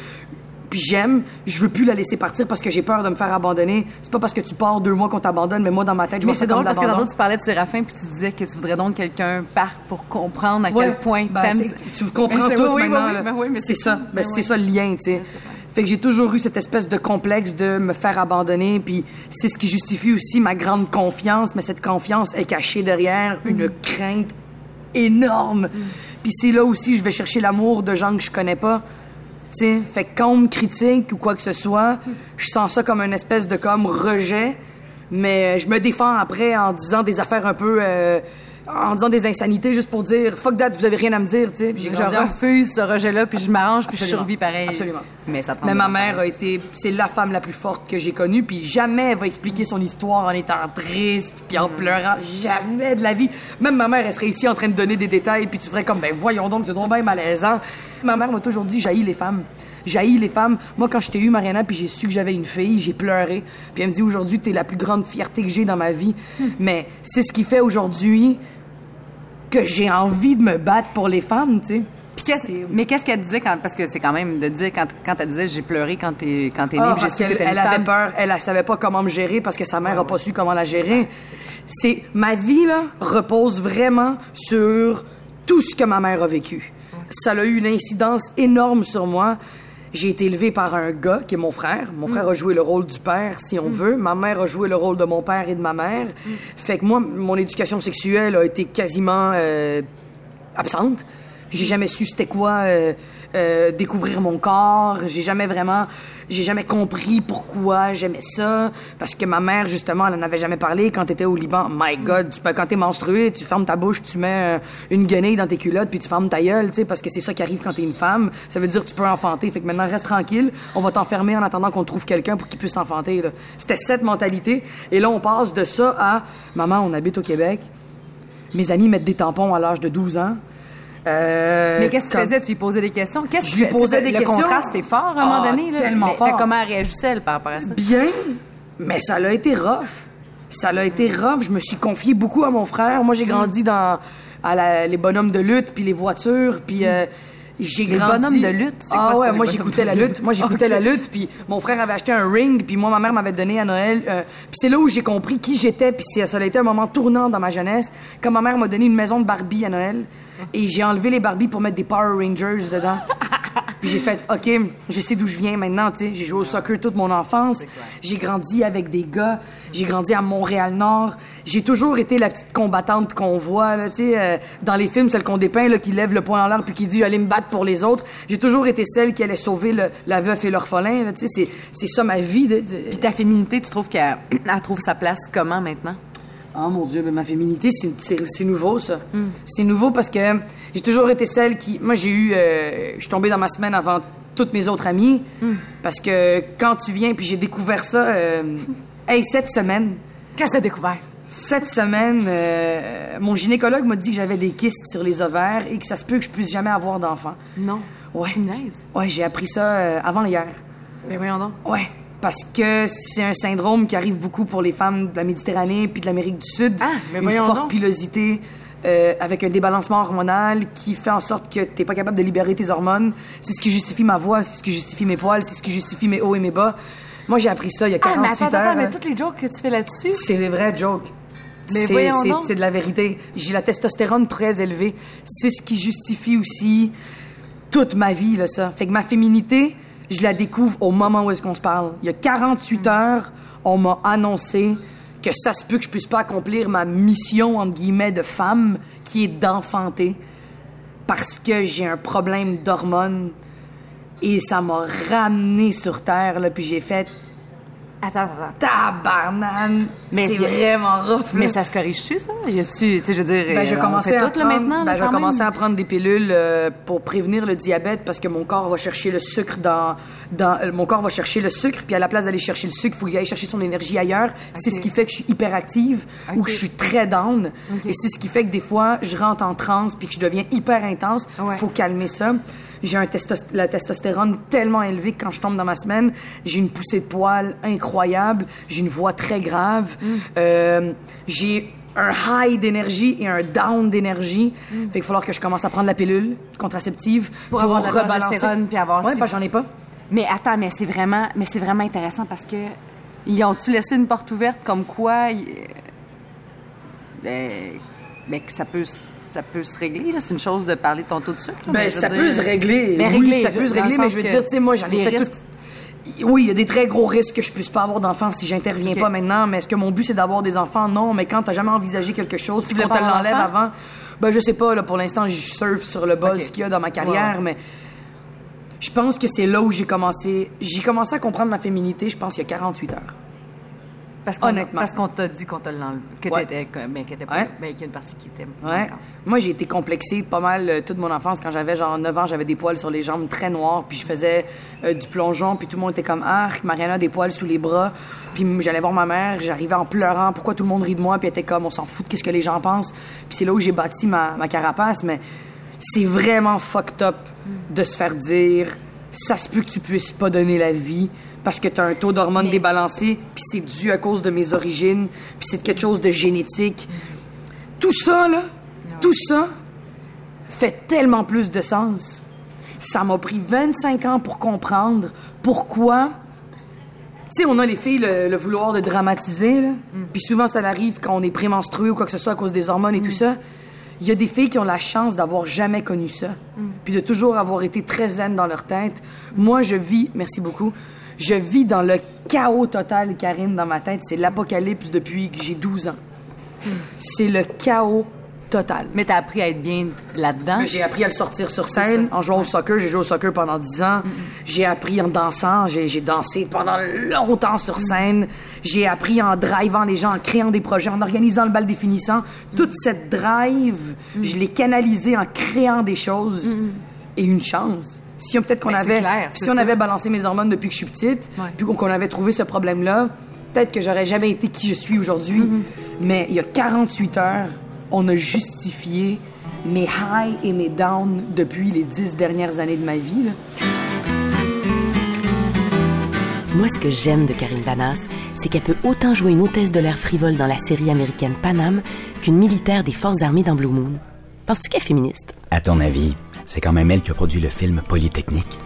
Puis j'aime, je veux plus la laisser partir parce que j'ai peur de me faire abandonner. C'est pas parce que tu pars deux mois qu'on t'abandonne, mais moi dans ma tête, je Mais c'est drôle parce que tantôt tu parlais de Séraphin puis tu disais que tu voudrais donc que quelqu'un parte pour comprendre à Ouais. quel point Ben, t'aimes. Tu comprends tout oui, maintenant. oui, ben mais c'est c'est ça. Ben, Ben c'est ça le lien, tu sais. Fait que j'ai toujours eu cette espèce de complexe de me faire abandonner, puis c'est ce qui justifie aussi ma grande confiance, mais cette confiance est cachée derrière une crainte énorme. Puis c'est là aussi je vais chercher l'amour de gens que je connais pas. Tu sais, fait que quand on me critique ou quoi que ce soit, je sens ça comme une espèce de comme rejet, mais je me défends après en disant des affaires un peu euh, en disant des insanités juste pour dire fuck that, vous avez rien à me dire, tu sais. Puis Je refuse ce rejet-là puis je m'arrange puis je survis pareil. Absolument. Mais ça prend Mais ma mère a c'est été, c'est la femme la plus forte que j'ai connue, puis jamais elle va expliquer son histoire en étant triste, puis en pleurant, jamais de la vie. Même ma mère, elle serait ici en train de donner des détails, puis tu ferais comme, ben voyons donc, c'est donc bien malaisant. Ma mère m'a toujours dit, jaillit les femmes. Jaillit les femmes. Moi, quand je t'ai eu, Mariana, puis j'ai su que j'avais une fille, j'ai pleuré. Puis elle me dit, aujourd'hui, t'es la plus grande fierté que j'ai dans ma vie. Mais c'est ce qui fait aujourd'hui que j'ai envie de me battre pour les femmes, tu sais. Mais qu'est-ce qu'elle disait quand parce que c'est quand même de dire quand quand elle disait j'ai pleuré quand t'es quand t'es née puis j'ai su que une elle avait peur, elle, elle savait pas comment me gérer parce que sa mère a pas su comment la gérer. C'est ma vie là repose vraiment sur tout ce que ma mère a vécu. Ça a eu une incidence énorme sur moi. J'ai été élevée par un gars qui est mon frère. Mon frère a joué le rôle du père, si on veut. Ma mère a joué le rôle de mon père et de ma mère. Fait que moi, mon éducation sexuelle a été quasiment euh, absente. J'ai jamais su c'était quoi euh, euh, découvrir mon corps. J'ai jamais vraiment, j'ai jamais compris pourquoi j'aimais ça. Parce que ma mère, justement, elle en avait jamais parlé quand t'étais au Liban. My God, tu peux, quand t'es menstruée, tu fermes ta bouche, tu mets euh, une guenille dans tes culottes, puis tu fermes ta gueule, tu sais, parce que c'est ça qui arrive quand t'es une femme. Ça veut dire que tu peux enfanter. Fait que maintenant, reste tranquille. On va t'enfermer en attendant qu'on trouve quelqu'un pour qu'il puisse enfanter. là. C'était cette mentalité. Et là, on passe de ça à, maman, on habite au Québec. Mes amis mettent des tampons à l'âge de 12 ans. Euh, Mais qu'est-ce que tu faisais? Tu lui posais des questions? Qu'est-ce que tu lui posais des le questions. contraste est fort à un moment Ah, donné. Là. tellement Mais- fort. fait comment elle réagissait elle, par rapport à ça? Bien, mais ça l'a été rough. Ça l'a été rough. Je me suis confié beaucoup à mon frère. Moi, j'ai grandi dans à la- les bonhommes de lutte, puis les voitures, puis euh, j'ai Les grandi... bonhommes de lutte, c'est Ah quoi ouais, les moi j'écoutais la lutte? Moi j'écoutais la lutte, puis mon frère avait acheté un ring, puis moi ma mère m'avait donné à Noël. euh, puis c'est là où j'ai compris qui j'étais, puis c'est- ça a été un moment tournant dans ma jeunesse. Quand ma mère m'a donné une maison de Barbie à Noël, et j'ai enlevé les Barbies pour mettre des Power Rangers dedans. Puis j'ai fait, OK, je sais d'où je viens maintenant, tu sais. J'ai joué au soccer toute mon enfance. J'ai grandi avec des gars. J'ai grandi à Montréal-Nord. J'ai toujours été la petite combattante qu'on voit, là, tu sais, euh, dans les films, celle qu'on dépeint, là, qui lève le poing en l'air puis qui dit, j'allais me battre pour les autres. J'ai toujours été celle qui allait sauver le- la veuf et l'orphelin, tu sais. C'est, ça ma vie. de- de- Puis ta féminité, tu trouves qu'elle elle trouve sa place comment maintenant? Oh mon Dieu, ben ma féminité, c'est- c'est c'est nouveau, ça. C'est nouveau parce que j'ai toujours été celle qui. Moi, j'ai eu. euh, je suis tombée dans ma semaine avant toutes mes autres amies. Parce que quand tu viens, puis j'ai découvert ça. euh, hey, cette semaine. Qu'est-ce que t'as découvert? Cette semaine, euh, mon gynécologue m'a dit que j'avais des kystes sur les ovaires et que ça se peut que je puisse jamais avoir d'enfant. Non. Ouais. Niaises? Ouais, j'ai appris ça avant hier. Ben voyons donc. Ouais. Parce que c'est un syndrome qui arrive beaucoup pour les femmes de la Méditerranée puis de l'Amérique du Sud. Ah, mais Une forte donc. pilosité euh, avec un débalancement hormonal qui fait en sorte que t'es pas capable de libérer tes hormones. C'est ce qui justifie ma voix, c'est ce qui justifie mes poils, c'est ce qui justifie mes hauts et mes bas. Moi, j'ai appris ça il y a Ah, 48 mais attends, heures. attends, mais toutes les jokes que tu fais là-dessus? C'est des vrais jokes. Mais C'est- voyons c'est- donc. C'est de la vérité. J'ai la testostérone très élevée. C'est ce qui justifie aussi toute ma vie, là, ça. Fait que ma féminité, je la découvre au moment où est-ce qu'on se parle. Il y a 48 heures, on m'a annoncé que ça se peut que je puisse pas accomplir ma mission, entre guillemets, de femme, qui est d'enfanter, parce que j'ai un problème d'hormones. Et ça m'a ramené sur Terre, là, puis j'ai fait Attends, attends. tabarnane. Mais c'est vraiment rough. Mais ça se corrige-tu, ça? Y a-tu, tu sais, je veux dire, Ben, je commençais tout, là, prendre- maintenant, ben, je commençais à prendre des pilules euh, pour prévenir le diabète parce que mon corps va chercher le sucre dans, dans euh, mon corps va chercher le sucre puis à la place d'aller chercher le sucre, il faut aille chercher son énergie ailleurs. C'est ce qui fait que je suis hyperactive ou Ok. que je suis très down et c'est ce qui fait que des fois je rentre en transe puis que je deviens hyper intense. Ouais. Faut calmer ça. J'ai un testos- la testostérone tellement élevée que quand je tombe dans ma semaine, j'ai une poussée de poils incroyable, j'ai une voix très grave, Mm. euh, j'ai un high d'énergie et un down d'énergie. Fait qu'il va falloir que je commence à prendre la pilule contraceptive Mm. Pour avoir de la progestérone puis avoir- Ouais, j'en ai pas. Mais attends, mais c'est vraiment, mais c'est vraiment intéressant parce que ils ont-tu laissé une porte ouverte comme quoi, ils- ben, ben, que ça peut, ça peut se régler. là. C'est une chose de parler de ton taux de sucre. là, Ben, ça dire- peut se régler. Mais oui, régler, ça peut se régler, mais je veux dire, tu sais, moi, j'en ai fait risques- tout. Oui, il y a des très gros risques que je puisse pas avoir d'enfants si j'interviens Ok. pas maintenant, mais est-ce que mon but c'est d'avoir des enfants? Non, mais quand t'as jamais envisagé quelque chose, tu voulais pas l'enlève avant, ben je sais pas, là, pour l'instant, je surfe sur le buzz qu'il y a dans ma carrière, mais je pense que c'est là où j'ai commencé, j'ai commencé à comprendre ma féminité, je pense, il y a 48 heures. Parce qu'on, Honnêtement. Parce qu'on t'a dit qu'on te l'enlève, que Ouais. t'étais, mais Ouais. qu'il y a une partie qui était. Ouais. Moi, j'ai été complexée pas mal euh, toute mon enfance. Quand j'avais genre 9 ans, j'avais des poils sur les jambes très noirs, puis je faisais euh, du plongeon, puis tout le monde était comme arc, Mariana a des poils sous les bras. Puis j'allais voir ma mère, j'arrivais en pleurant, pourquoi tout le monde rit de moi, puis elle était comme on s'en fout de qu'est-ce que les gens pensent. Puis c'est là où j'ai bâti ma, ma carapace, mais c'est vraiment fucked up de se faire dire ça se peut que tu puisses pas donner la vie parce que tu as un taux d'hormones débalancé, puis c'est dû à cause de mes origines, puis c'est quelque chose de génétique. Tout ça, là, tout ça fait tellement plus de sens. Ça m'a pris 25 ans pour comprendre pourquoi. Tu sais, on a les filles le, le vouloir de dramatiser, là. Puis souvent, ça arrive quand on est prémenstrué ou quoi que ce soit à cause des hormones et tout ça. Il y a des filles qui ont la chance d'avoir jamais connu ça, puis de toujours avoir été très zen dans leur tête. Moi, je vis, merci beaucoup, je vis dans le chaos total, Karine, dans ma tête. C'est l'apocalypse depuis que j'ai 12 ans. C'est le chaos total. Mais t'as appris à être bien là-dedans. J'ai appris à le sortir sur scène en jouant au soccer. J'ai joué au soccer pendant 10 ans. J'ai appris en dansant. J'ai dansé pendant longtemps sur scène. J'ai appris en drivant les gens, en créant des projets, en organisant le bal définissant. Toute cette drive, je l'ai canalisée en créant des choses. Et une chance. Si on- peut-être qu'on Ben, avait, clair, si on ça. avait balancé mes hormones depuis que je suis petite, Ouais. puis qu'on avait trouvé ce problème-là, peut-être que j'aurais jamais été qui je suis aujourd'hui. Mais il y a 48 heures, on a justifié mes highs et mes downs depuis les 10 dernières années de ma vie. là. Moi, ce que j'aime de Karine Vanas, c'est qu'elle peut autant jouer une hôtesse de l'air frivole dans la série américaine Panam qu'une militaire des forces armées dans Blue Moon. Penses-tu qu'elle est féministe? À ton avis, c'est quand même elle qui a produit le film Polytechnique.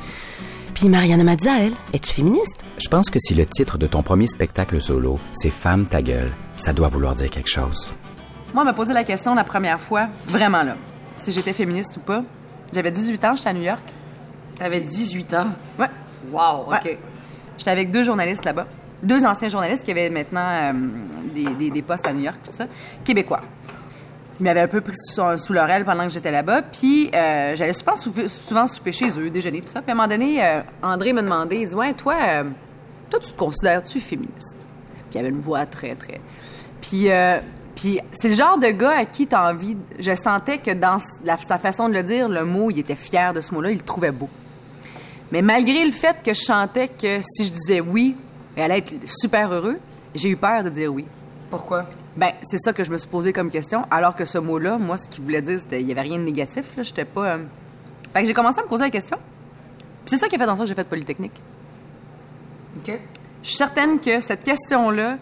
Puis Mariana Mazza, elle, es-tu féministe? Je pense que si le titre de ton premier spectacle solo, c'est Femme ta gueule, ça doit vouloir dire quelque chose. Moi, on m'a posé la question la première fois, vraiment là, si j'étais féministe ou pas. J'avais 18 ans, j'étais à New York. T'avais 18 ans? Ouais. Wow, Ouais. OK. J'étais avec deux journalistes là-bas. Deux anciens journalistes qui avaient maintenant euh, des, des- des postes à New York, tout ça, québécois. Ils m'avaient un peu pris sous, sous leur aile pendant que j'étais là-bas. Puis euh, j'allais souvent, sou- souvent souper chez eux, déjeuner, tout ça. Puis à un moment donné, euh, André m'a demandé, il dit Ouais, toi, euh, toi, tu te considères-tu féministe Puis il avait une voix très, très. Puis, euh, puis c'est le genre de gars à qui tu as envie. Je sentais que dans la- sa façon de le dire, le mot, il était fier de ce mot-là, il le trouvait beau. Mais malgré le fait que je chantais que si je disais oui, elle allait être super heureux, j'ai eu peur de dire oui. Pourquoi? Ben, c'est ça que je me suis posé comme question, alors que ce mot-là, moi, ce qu'il voulait dire, c'était il n'y avait rien de négatif, là, j'étais pas... euh, Fait que j'ai commencé à me poser la question. Puis c'est ça qui a fait en sorte que j'ai fait Polytechnique. OK. Je suis certaine que cette question-là,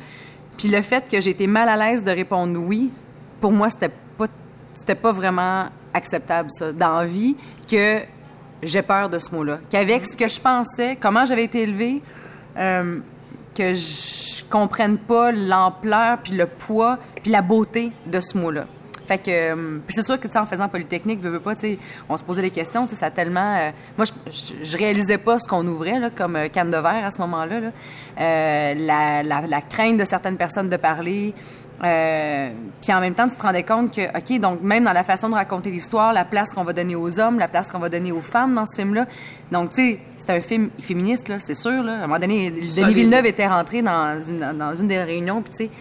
puis le fait que j'ai été mal à l'aise de répondre oui, pour moi, c'était pas, c'était pas vraiment acceptable, ça, dans que j'ai peur de ce mot-là. Qu'avec ce que je pensais, comment j'avais été élevée, euh, que je comprenne pas l'ampleur, puis le poids, puis la beauté de ce mot-là. Fait que, euh, puis c'est sûr que, tu sais, en faisant Polytechnique, veux, veux pas, tu sais, on se posait des questions, tu sais, ça a tellement... euh, moi, je, réalisais pas ce qu'on ouvrait, là, comme euh, canne de verre à ce moment-là, là. Euh, la, la, la crainte de certaines personnes de parler, euh, puis en même temps, tu te rendais compte que, OK, donc même dans la façon de raconter l'histoire, la place qu'on va donner aux hommes, la place qu'on va donner aux femmes dans ce film-là. Donc, tu sais, c'est un film féministe, là, c'est sûr, là. À un moment donné, Denis. Villeneuve était rentré dans une, dans une des réunions, puis tu sais,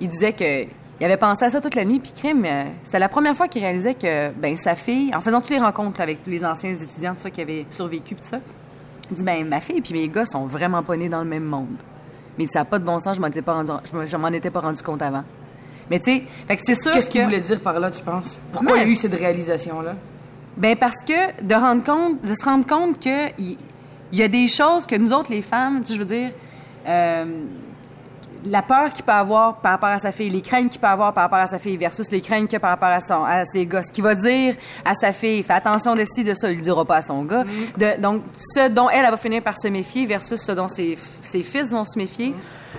il disait que il avait pensé à ça toute la nuit, puis crime, euh, c'était la première fois qu'il réalisait que ben sa fille, en faisant toutes les rencontres avec tous les anciens étudiants, tout ça qui avaient survécu, tout ça, il dit ben ma fille puis mes gars sont vraiment pas nés dans le même monde. Mais il dit, ça n'a pas de bon sens, je m'en étais pas rendu, je m'en étais pas rendu compte avant. Mais tu sais, c'est sûr Qu'est-ce que qu'il voulait dire par là, tu penses? Pourquoi il y a eu cette réalisation-là? Ben parce que de rendre compte, de se rendre compte que il il y, a des choses que nous autres les femmes, tu sais, je veux dire, euh, la peur qu'il peut avoir par rapport à sa fille, les craintes qu'il peut avoir par rapport à sa fille versus les craintes qu'il a par rapport à, son, à ses gars. Ce qu'il va dire à sa fille, fais attention de ci, de ça, il le dira pas à son gars. De, donc, ce dont elle, elle va finir par se méfier versus ce dont ses, ses fils vont se méfier.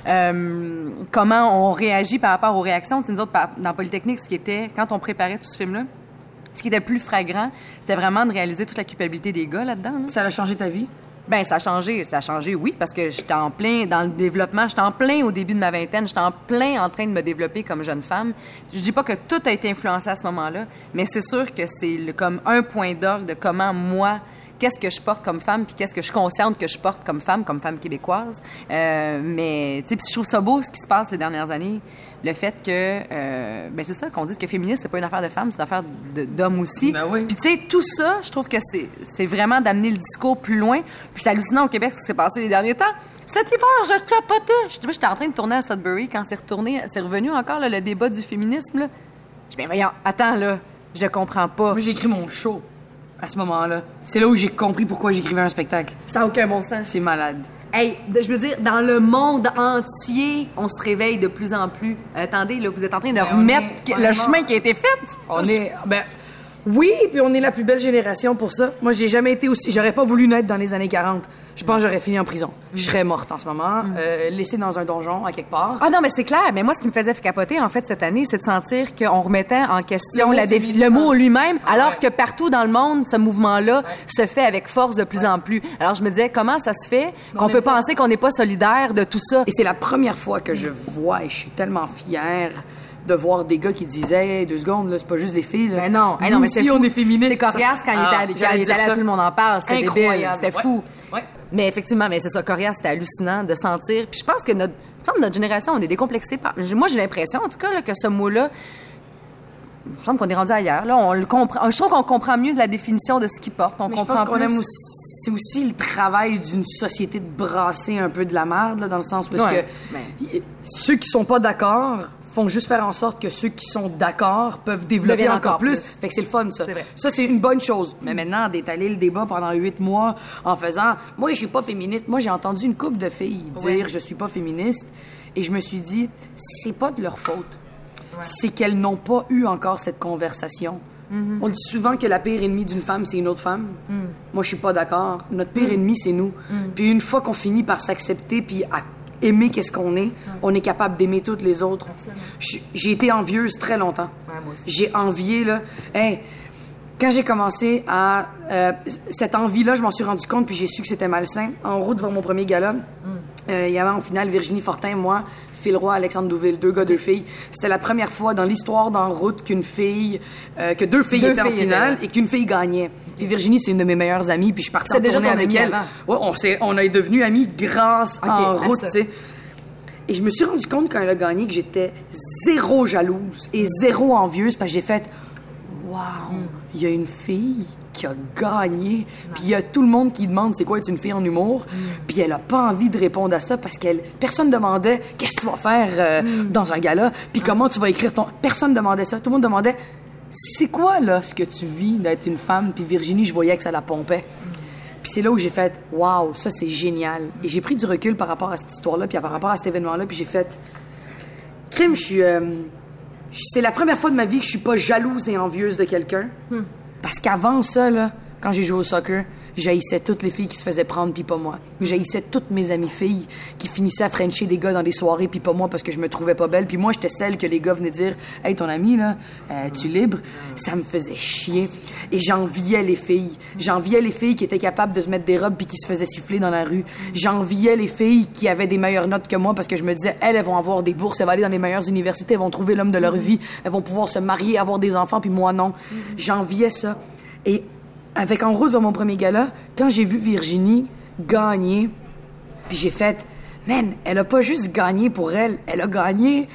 Euh, comment on réagit par rapport aux réactions? Tu sais, nous autres, par- dans Polytechnique, ce qui était, quand on préparait tout ce film-là, ce qui était plus flagrant, c'était vraiment de réaliser toute la culpabilité des gars là-dedans. là. Ça a changé ta vie? Ben, ça a changé. Ça a changé, oui, parce que j'étais en plein dans le développement. J'étais en plein au début de ma vingtaine. J'étais en plein en train de me développer comme jeune femme. Je dis pas que tout a été influencé à ce moment-là, mais c'est sûr que c'est comme un point d'orgue de comment moi, qu'est-ce que je porte comme femme, puis qu'est-ce que je consciente que je porte comme femme, comme femme québécoise. Euh, mais, tu sais, puis je trouve ça beau ce qui se passe les dernières années. Le fait que, euh, ben c'est ça, qu'on dise que féministe, c'est pas une affaire de femme, c'est une affaire d'homme aussi. Ben oui. Puis tu sais, tout ça, je trouve que c'est, c'est vraiment d'amener le discours plus loin. Puis c'est hallucinant au Québec ce qui s'est passé les derniers temps. Cet hiver, je capotais. J'étais, j'étais en train de tourner à Sudbury quand c'est retourné, c'est revenu encore là, le débat du féminisme. Là. Je dis, ben voyons, attends là, je comprends pas. Moi, j'ai écrit mon show à ce moment-là. C'est là où j'ai compris pourquoi j'écrivais un spectacle. Ça n'a aucun bon sens. C'est malade. Hey, je veux dire, dans le monde entier, on se réveille de plus en plus. Attendez, là, vous êtes en train de Ben, remettre est- le chemin qui a été fait. On est. Ben. Oui, puis on est la plus belle génération pour ça. Moi, j'ai jamais été aussi. J'aurais pas voulu naître dans les années 40. Je pense que j'aurais fini en prison. Je serais morte en ce moment, euh, laissée dans un donjon à quelque part. Ah non, mais c'est clair. Mais moi, ce qui me faisait capoter, en fait, cette année, c'est de sentir qu'on remettait en question Le mot la défi- le mot lui-même, Ah alors ouais. que partout dans le monde, ce mouvement-là se fait avec force de plus en plus. Alors, je me disais, comment ça se fait qu'on on peut penser qu'on n'est pas solidaire de tout ça? Et c'est la première fois que je vois, et je suis tellement fière de voir des gars qui disaient, hey, deux secondes, là, c'est pas juste les filles. Là. Ben non, hey, non, mais c'est on est féministes. C'est coriace Ça, quand il était ah, il était dire allé, ça. tout le monde en parle. C'était débile. Incroyable. C'était fou. Ouais. Mais effectivement, mais c'est ça, coriace, c'était hallucinant de sentir. Puis je pense que notre, semble notre génération, on est décomplexé par. Moi, j'ai l'impression, en tout cas, là, que ce mot-là, il me semble qu'on est rendu ailleurs. Là, on le comprend. Je trouve qu'on comprend mieux de la définition de ce qu'il porte. On Mais je comprend qu'on aime aussi. C'est aussi le travail d'une société de brasser un peu de la merde, là, dans le sens parce Ouais, que ben. ceux qui sont pas d'accord font juste faire en sorte que ceux qui sont d'accord peuvent développer encore, encore plus. plus. Fait que c'est le fun, ça. Ça, c'est une bonne chose. Mais maintenant, d'étaler le débat pendant huit mois en faisant « Moi, je suis pas féministe. » Moi, j'ai entendu une couple de filles dire Ouais. Je suis pas féministe. » Et je me suis dit C'est pas de leur faute. C'est qu'elles n'ont pas eu encore cette conversation. Mm-hmm. On dit souvent que la pire ennemie d'une femme, c'est une autre femme. Mm. Moi, je suis pas d'accord. Notre pire ennemi, c'est nous. Puis une fois qu'on finit par s'accepter puis à aimer qu'est-ce qu'on est, on est capable d'aimer toutes les autres. J'ai été envieuse très longtemps. J'ai envié, là. Hey, quand j'ai commencé à. euh, cette envie-là, je m'en suis rendu compte, puis j'ai su que c'était malsain. En route vers mon premier gala, euh, il y avait en finale Virginie Fortin, moi, Phil Roy, Alexandre Douville, deux gars, deux filles. C'était la première fois dans l'histoire d'En route qu'une fille, euh, que deux filles Deux étaient en finale étaient et qu'une fille gagnait. Puis Virginie, c'est une de mes meilleures amies, puis je suis partie en C'était déjà tournée avec elle. Ouais, on, s'est- on est devenus amis grâce Ok, en à route, tu sais. Et je me suis rendu compte quand elle a gagné que j'étais zéro jalouse et zéro envieuse parce que j'ai fait Waouh, il y a une fille qui a gagné. Puis il y a tout le monde qui demande c'est quoi être une fille en humour? Puis elle a pas envie de répondre à ça parce qu'elle personne demandait qu'est-ce que tu vas faire euh, dans un gala, puis comment tu vas écrire ton personne demandait ça. Tout le monde demandait c'est quoi là ce que tu vis d'être une femme? Puis Virginie, je voyais que ça la pompait. Puis c'est là où j'ai fait waouh, ça c'est génial. Et j'ai pris du recul par rapport à cette histoire-là, puis par rapport à cet événement-là, puis j'ai fait crime, je suis euh, c'est la première fois de ma vie que je suis pas jalouse et envieuse de quelqu'un. Parce qu'avant ça là, quand j'ai joué au soccer, j'haïssais toutes les filles qui se faisaient prendre puis pas moi. J'haïssais toutes mes amies filles qui finissaient à frencher des gars dans des soirées puis pas moi parce que je me trouvais pas belle. Puis moi, j'étais celle que les gars venaient dire "Hey, ton ami là, euh, tu libre Ça me faisait chier et j'enviais les filles. J'enviais les filles qui étaient capables de se mettre des robes puis qui se faisaient siffler dans la rue. J'enviais les filles qui avaient des meilleures notes que moi parce que je me disais elles, elles vont avoir des bourses, elles vont aller dans les meilleures universités, elles vont trouver l'homme de leur vie, elles vont pouvoir se marier, avoir des enfants puis moi non. J'enviais ça. Et avec En route vers mon premier gala, quand j'ai vu Virginie gagner, puis j'ai fait, man, elle a pas juste gagné pour elle, elle a gagné.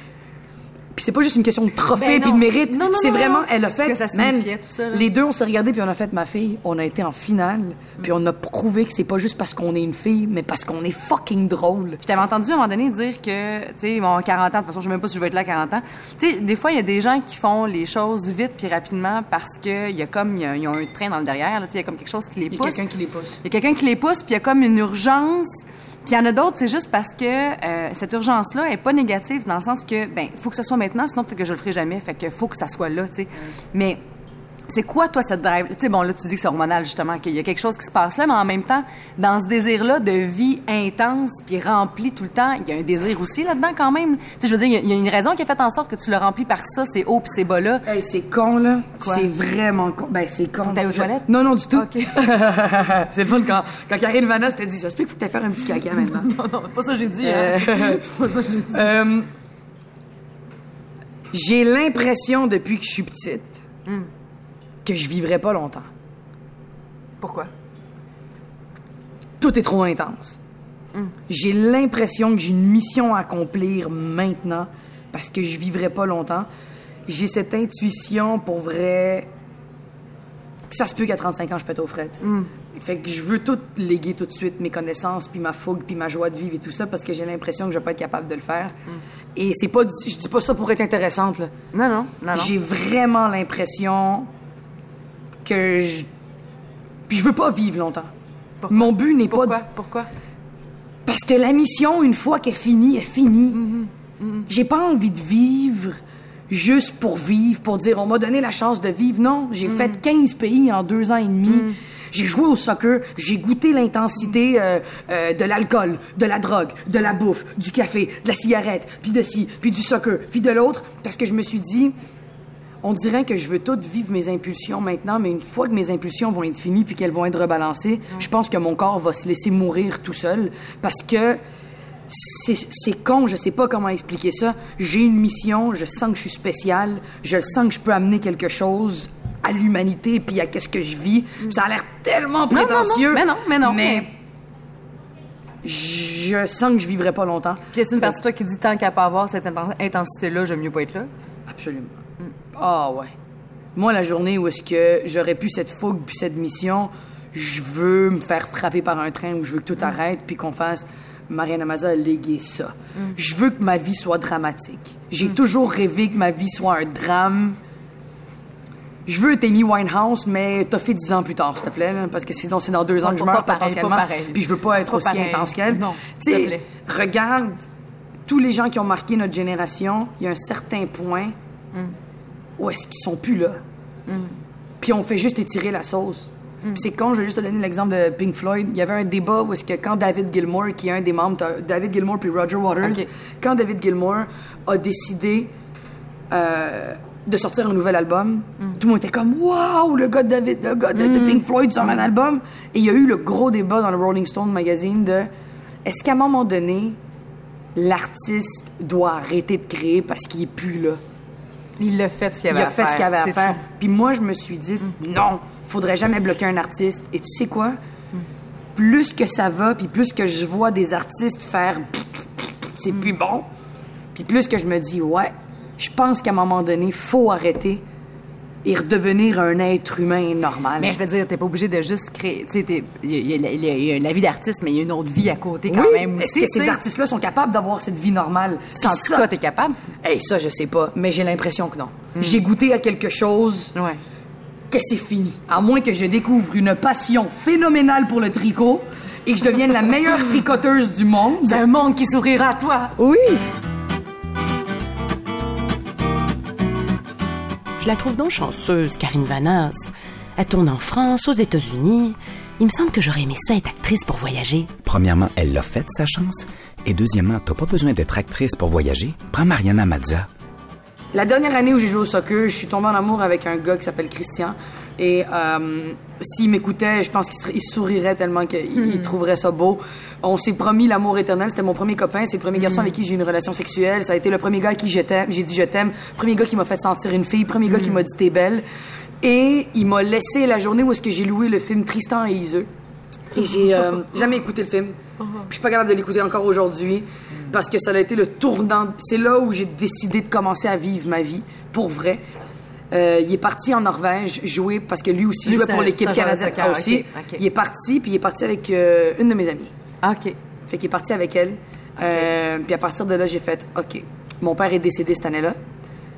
Puis c'est pas juste une question de trophée Ben puis de mérite, Non, non, c'est non, vraiment, elle a fait, que ça man, tout ça, les deux on s'est regardé puis on a fait ma fille, on a été en finale, puis on a prouvé que c'est pas juste parce qu'on est une fille, mais parce qu'on est fucking drôle. Je t'avais entendu à un moment donné dire que, tu sais, bon, 40 ans, de toute façon, je sais même pas si je vais être là à 40 ans. Tu sais, des fois, il y a des gens qui font les choses vite puis rapidement parce qu'il y a comme, il y a- ils ont un train dans le derrière, tu sais, il y a comme quelque chose qui les Il y a pousse. quelqu'un qui les pousse. Il y a quelqu'un qui les pousse, puis il y a comme une urgence. Puis il y en a d'autres, c'est juste parce que euh, cette urgence-là est pas négative dans le sens que, ben, faut que ça soit maintenant, sinon peut-être que je le ferai jamais. Fait que faut que ça soit là, tu sais. Mais c'est quoi, toi, cette drive? Tu sais, bon, là, tu dis que c'est hormonal, justement, qu'il y a quelque chose qui se passe là, mais en même temps, dans ce désir-là de vie intense puis rempli tout le temps, il y a un désir aussi là-dedans, quand même. Tu sais, je veux dire, il y a- il y, a une raison qui a fait en sorte que tu le remplis par ça, ces hauts puis ces bas-là. Hey, c'est con, là. C'est vraiment con. Ben, c'est con. Faut aux toilettes? Non, non, du tout. OK. c'est fun quand, quand Karine Vanna t'a dit, ça se peut que faut que t'ailles faire un petit caca maintenant. non, non, pas ça que j'ai dit, Euh, hein. c'est pas ça que j'ai dit. Euh, J'ai l'impression, depuis que je suis petite, Hmm. Que je vivrai pas longtemps. Pourquoi? Tout est trop intense. J'ai l'impression que j'ai une mission à accomplir maintenant parce que je vivrai pas longtemps. J'ai cette intuition pour vrai. Ça se peut qu'à 35 ans, je pète aux frettes. Fait que je veux tout léguer tout de suite, mes connaissances, puis ma fougue, puis ma joie de vivre et tout ça, parce que j'ai l'impression que je vais pas être capable de le faire. Et c'est pas, je dis pas ça pour être intéressante, là. Non, non, non, non. J'ai vraiment l'impression que je. Je veux pas vivre longtemps. Pourquoi? Mon but n'est pas. Pourquoi? Pourquoi? Parce que la mission, une fois qu'elle est finie, est finie. Mm-hmm. J'ai pas envie de vivre juste pour vivre, pour dire on m'a donné la chance de vivre. Non, j'ai Mm. fait 15 pays en deux ans et demi. J'ai joué au soccer, j'ai goûté l'intensité euh, euh, de l'alcool, de la drogue, de la bouffe, du café, de la cigarette, puis de ci, puis du soccer, puis de l'autre, parce que je me suis dit, on dirait que je veux tout vivre mes impulsions maintenant, mais une fois que mes impulsions vont être finies puis qu'elles vont être rebalancées, je pense que mon corps va se laisser mourir tout seul parce que c'est con, je sais pas comment expliquer ça. J'ai une mission, je sens que je suis spécial, je sens que je peux amener quelque chose à l'humanité puis à qu'est-ce que je vis. Ça a l'air tellement non, non, prétentieux. mais non, mais non, Mais je sens que je vivrai pas longtemps. Puis y a une partie de toi qui dit tant qu'à pas avoir cette inten- intensité-là, j'aime mieux pas être là? Absolument. Ah ouais. Moi, la journée où est-ce que j'aurais pu cette fougue puis cette mission, je veux me faire frapper par un train où je veux que tout arrête puis qu'on fasse Mariana Maza a légué ça. Je veux que ma vie soit dramatique. J'ai toujours rêvé que ma vie soit un drame. Je veux Amy Winehouse, mais t'as fait dix ans plus tard, s'il te plaît, là, parce que sinon c'est dans deux ans que je meurs pareil, potentiellement. Puis je veux pas être Pas aussi pareil. intense qu'elle. Non, Tu s'il te sais, plaît. regarde tous les gens qui ont marqué notre génération. Il y a un certain point où est-ce qu'ils sont plus là? Puis on fait juste étirer la sauce. Puis c'est con, je vais juste te donner l'exemple de Pink Floyd. Il y avait un débat où est-ce que quand David Gilmour, qui est un des membres, David Gilmour puis Roger Waters, quand David Gilmour a décidé euh, de sortir un nouvel album, tout le monde était comme Waouh, le gars de David, le gars de, de Pink Floyd sort un album. Et il y a eu le gros débat dans le Rolling Stone magazine de est-ce qu'à un moment donné, l'artiste doit arrêter de créer parce qu'il est plus là? Il a fait ce qu'il Il avait a à fait faire. ce qu'il avait à faire. tout. Puis moi, je me suis dit, non, faudrait jamais bloquer un artiste. Et tu sais quoi? Plus que ça va, puis plus que je vois des artistes faire c'est plus bon, puis plus que je me dis, ouais, je pense qu'à un moment donné, faut arrêter et redevenir un être humain normal. Mais je veux dire, t'es pas obligé de juste créer. Tu sais, il y, a- y la- y a- vie d'artiste, mais il y a une autre vie à côté quand oui, même est-ce aussi. que tu ces artistes-là sont capables d'avoir cette vie normale? Sens-tu ça- que toi, t'es capable? Hey, ça, je sais pas, mais j'ai l'impression que non. J'ai goûté à quelque chose Ouais. que c'est fini. À moins que je découvre une passion phénoménale pour le tricot et que je devienne la meilleure tricoteuse du monde. C'est un monde qui sourira à toi. Oui. Je la trouve donc chanceuse, Karine Vanasse. Elle tourne en France, aux États-Unis. Il me semble que j'aurais aimé ça être actrice pour voyager. Premièrement, elle l'a faite, sa chance. Et deuxièmement, t'as pas besoin d'être actrice pour voyager. Prends Mariana Mazza. La dernière année où j'ai joué au soccer, je suis tombée en amour avec un gars qui s'appelle Christian. Et euh, s'il m'écoutait, je pense qu'il sourirait tellement qu'il il trouverait ça beau. On s'est promis l'amour éternel. C'était mon premier copain. C'est le premier garçon avec qui j'ai eu une relation sexuelle. Ça a été le premier gars à qui j'étais. J'ai dit je t'aime. Premier gars qui m'a fait sentir une fille. Premier gars qui m'a dit t'es belle. Et il m'a laissé la journée où est-ce que j'ai loué le film Tristan et Iseux. Et j'ai euh, jamais écouté le film. Puis je suis pas capable de l'écouter encore aujourd'hui parce que ça a été le tournant. C'est là où j'ai décidé de commencer à vivre ma vie pour vrai. Euh, il est parti en Norvège jouer parce que lui aussi Lui, jouait pour l'équipe canadienne soccer, aussi. Il est parti puis il est parti avec euh, une de mes amies. OK. Fait qu'il est parti avec elle. Euh, puis à partir de là, j'ai fait OK. Mon père est décédé cette année-là.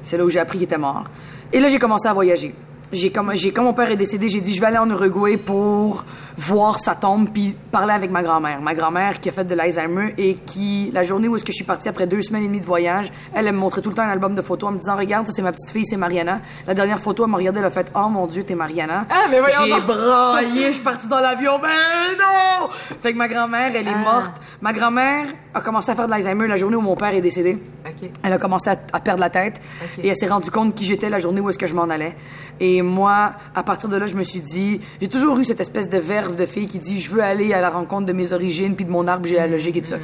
C'est là où j'ai appris qu'il était mort. Et là, j'ai commencé à voyager. J'ai comme, j'ai, quand mon père est décédé, j'ai dit je vais aller en Uruguay pour voir sa tombe puis parler avec ma grand-mère. Ma grand-mère qui a fait de l'Alzheimer et qui, la journée où est-ce que je suis partie après deux semaines et demie de voyage, elle, elle me montrait tout le temps un album de photos en me disant regarde, ça c'est ma petite fille, c'est Mariana. La dernière photo, elle m'a regardé, elle a fait oh mon Dieu, t'es Mariana. Ah, mais voyons J'ai braillé, je suis partie dans l'avion, ben non! Fait que ma grand-mère, elle est Ah. morte. Ma grand-mère a commencé à faire de l'Alzheimer la journée où mon père est décédé. Elle a commencé à, à perdre la tête et elle s'est rendue compte qui j'étais la journée où est-ce que je m'en allais. Et moi, à partir de là, je me suis dit, j'ai toujours eu cette espèce de de fille qui dit, je veux aller à la rencontre de mes origines puis de mon arbre géologique et tout ça.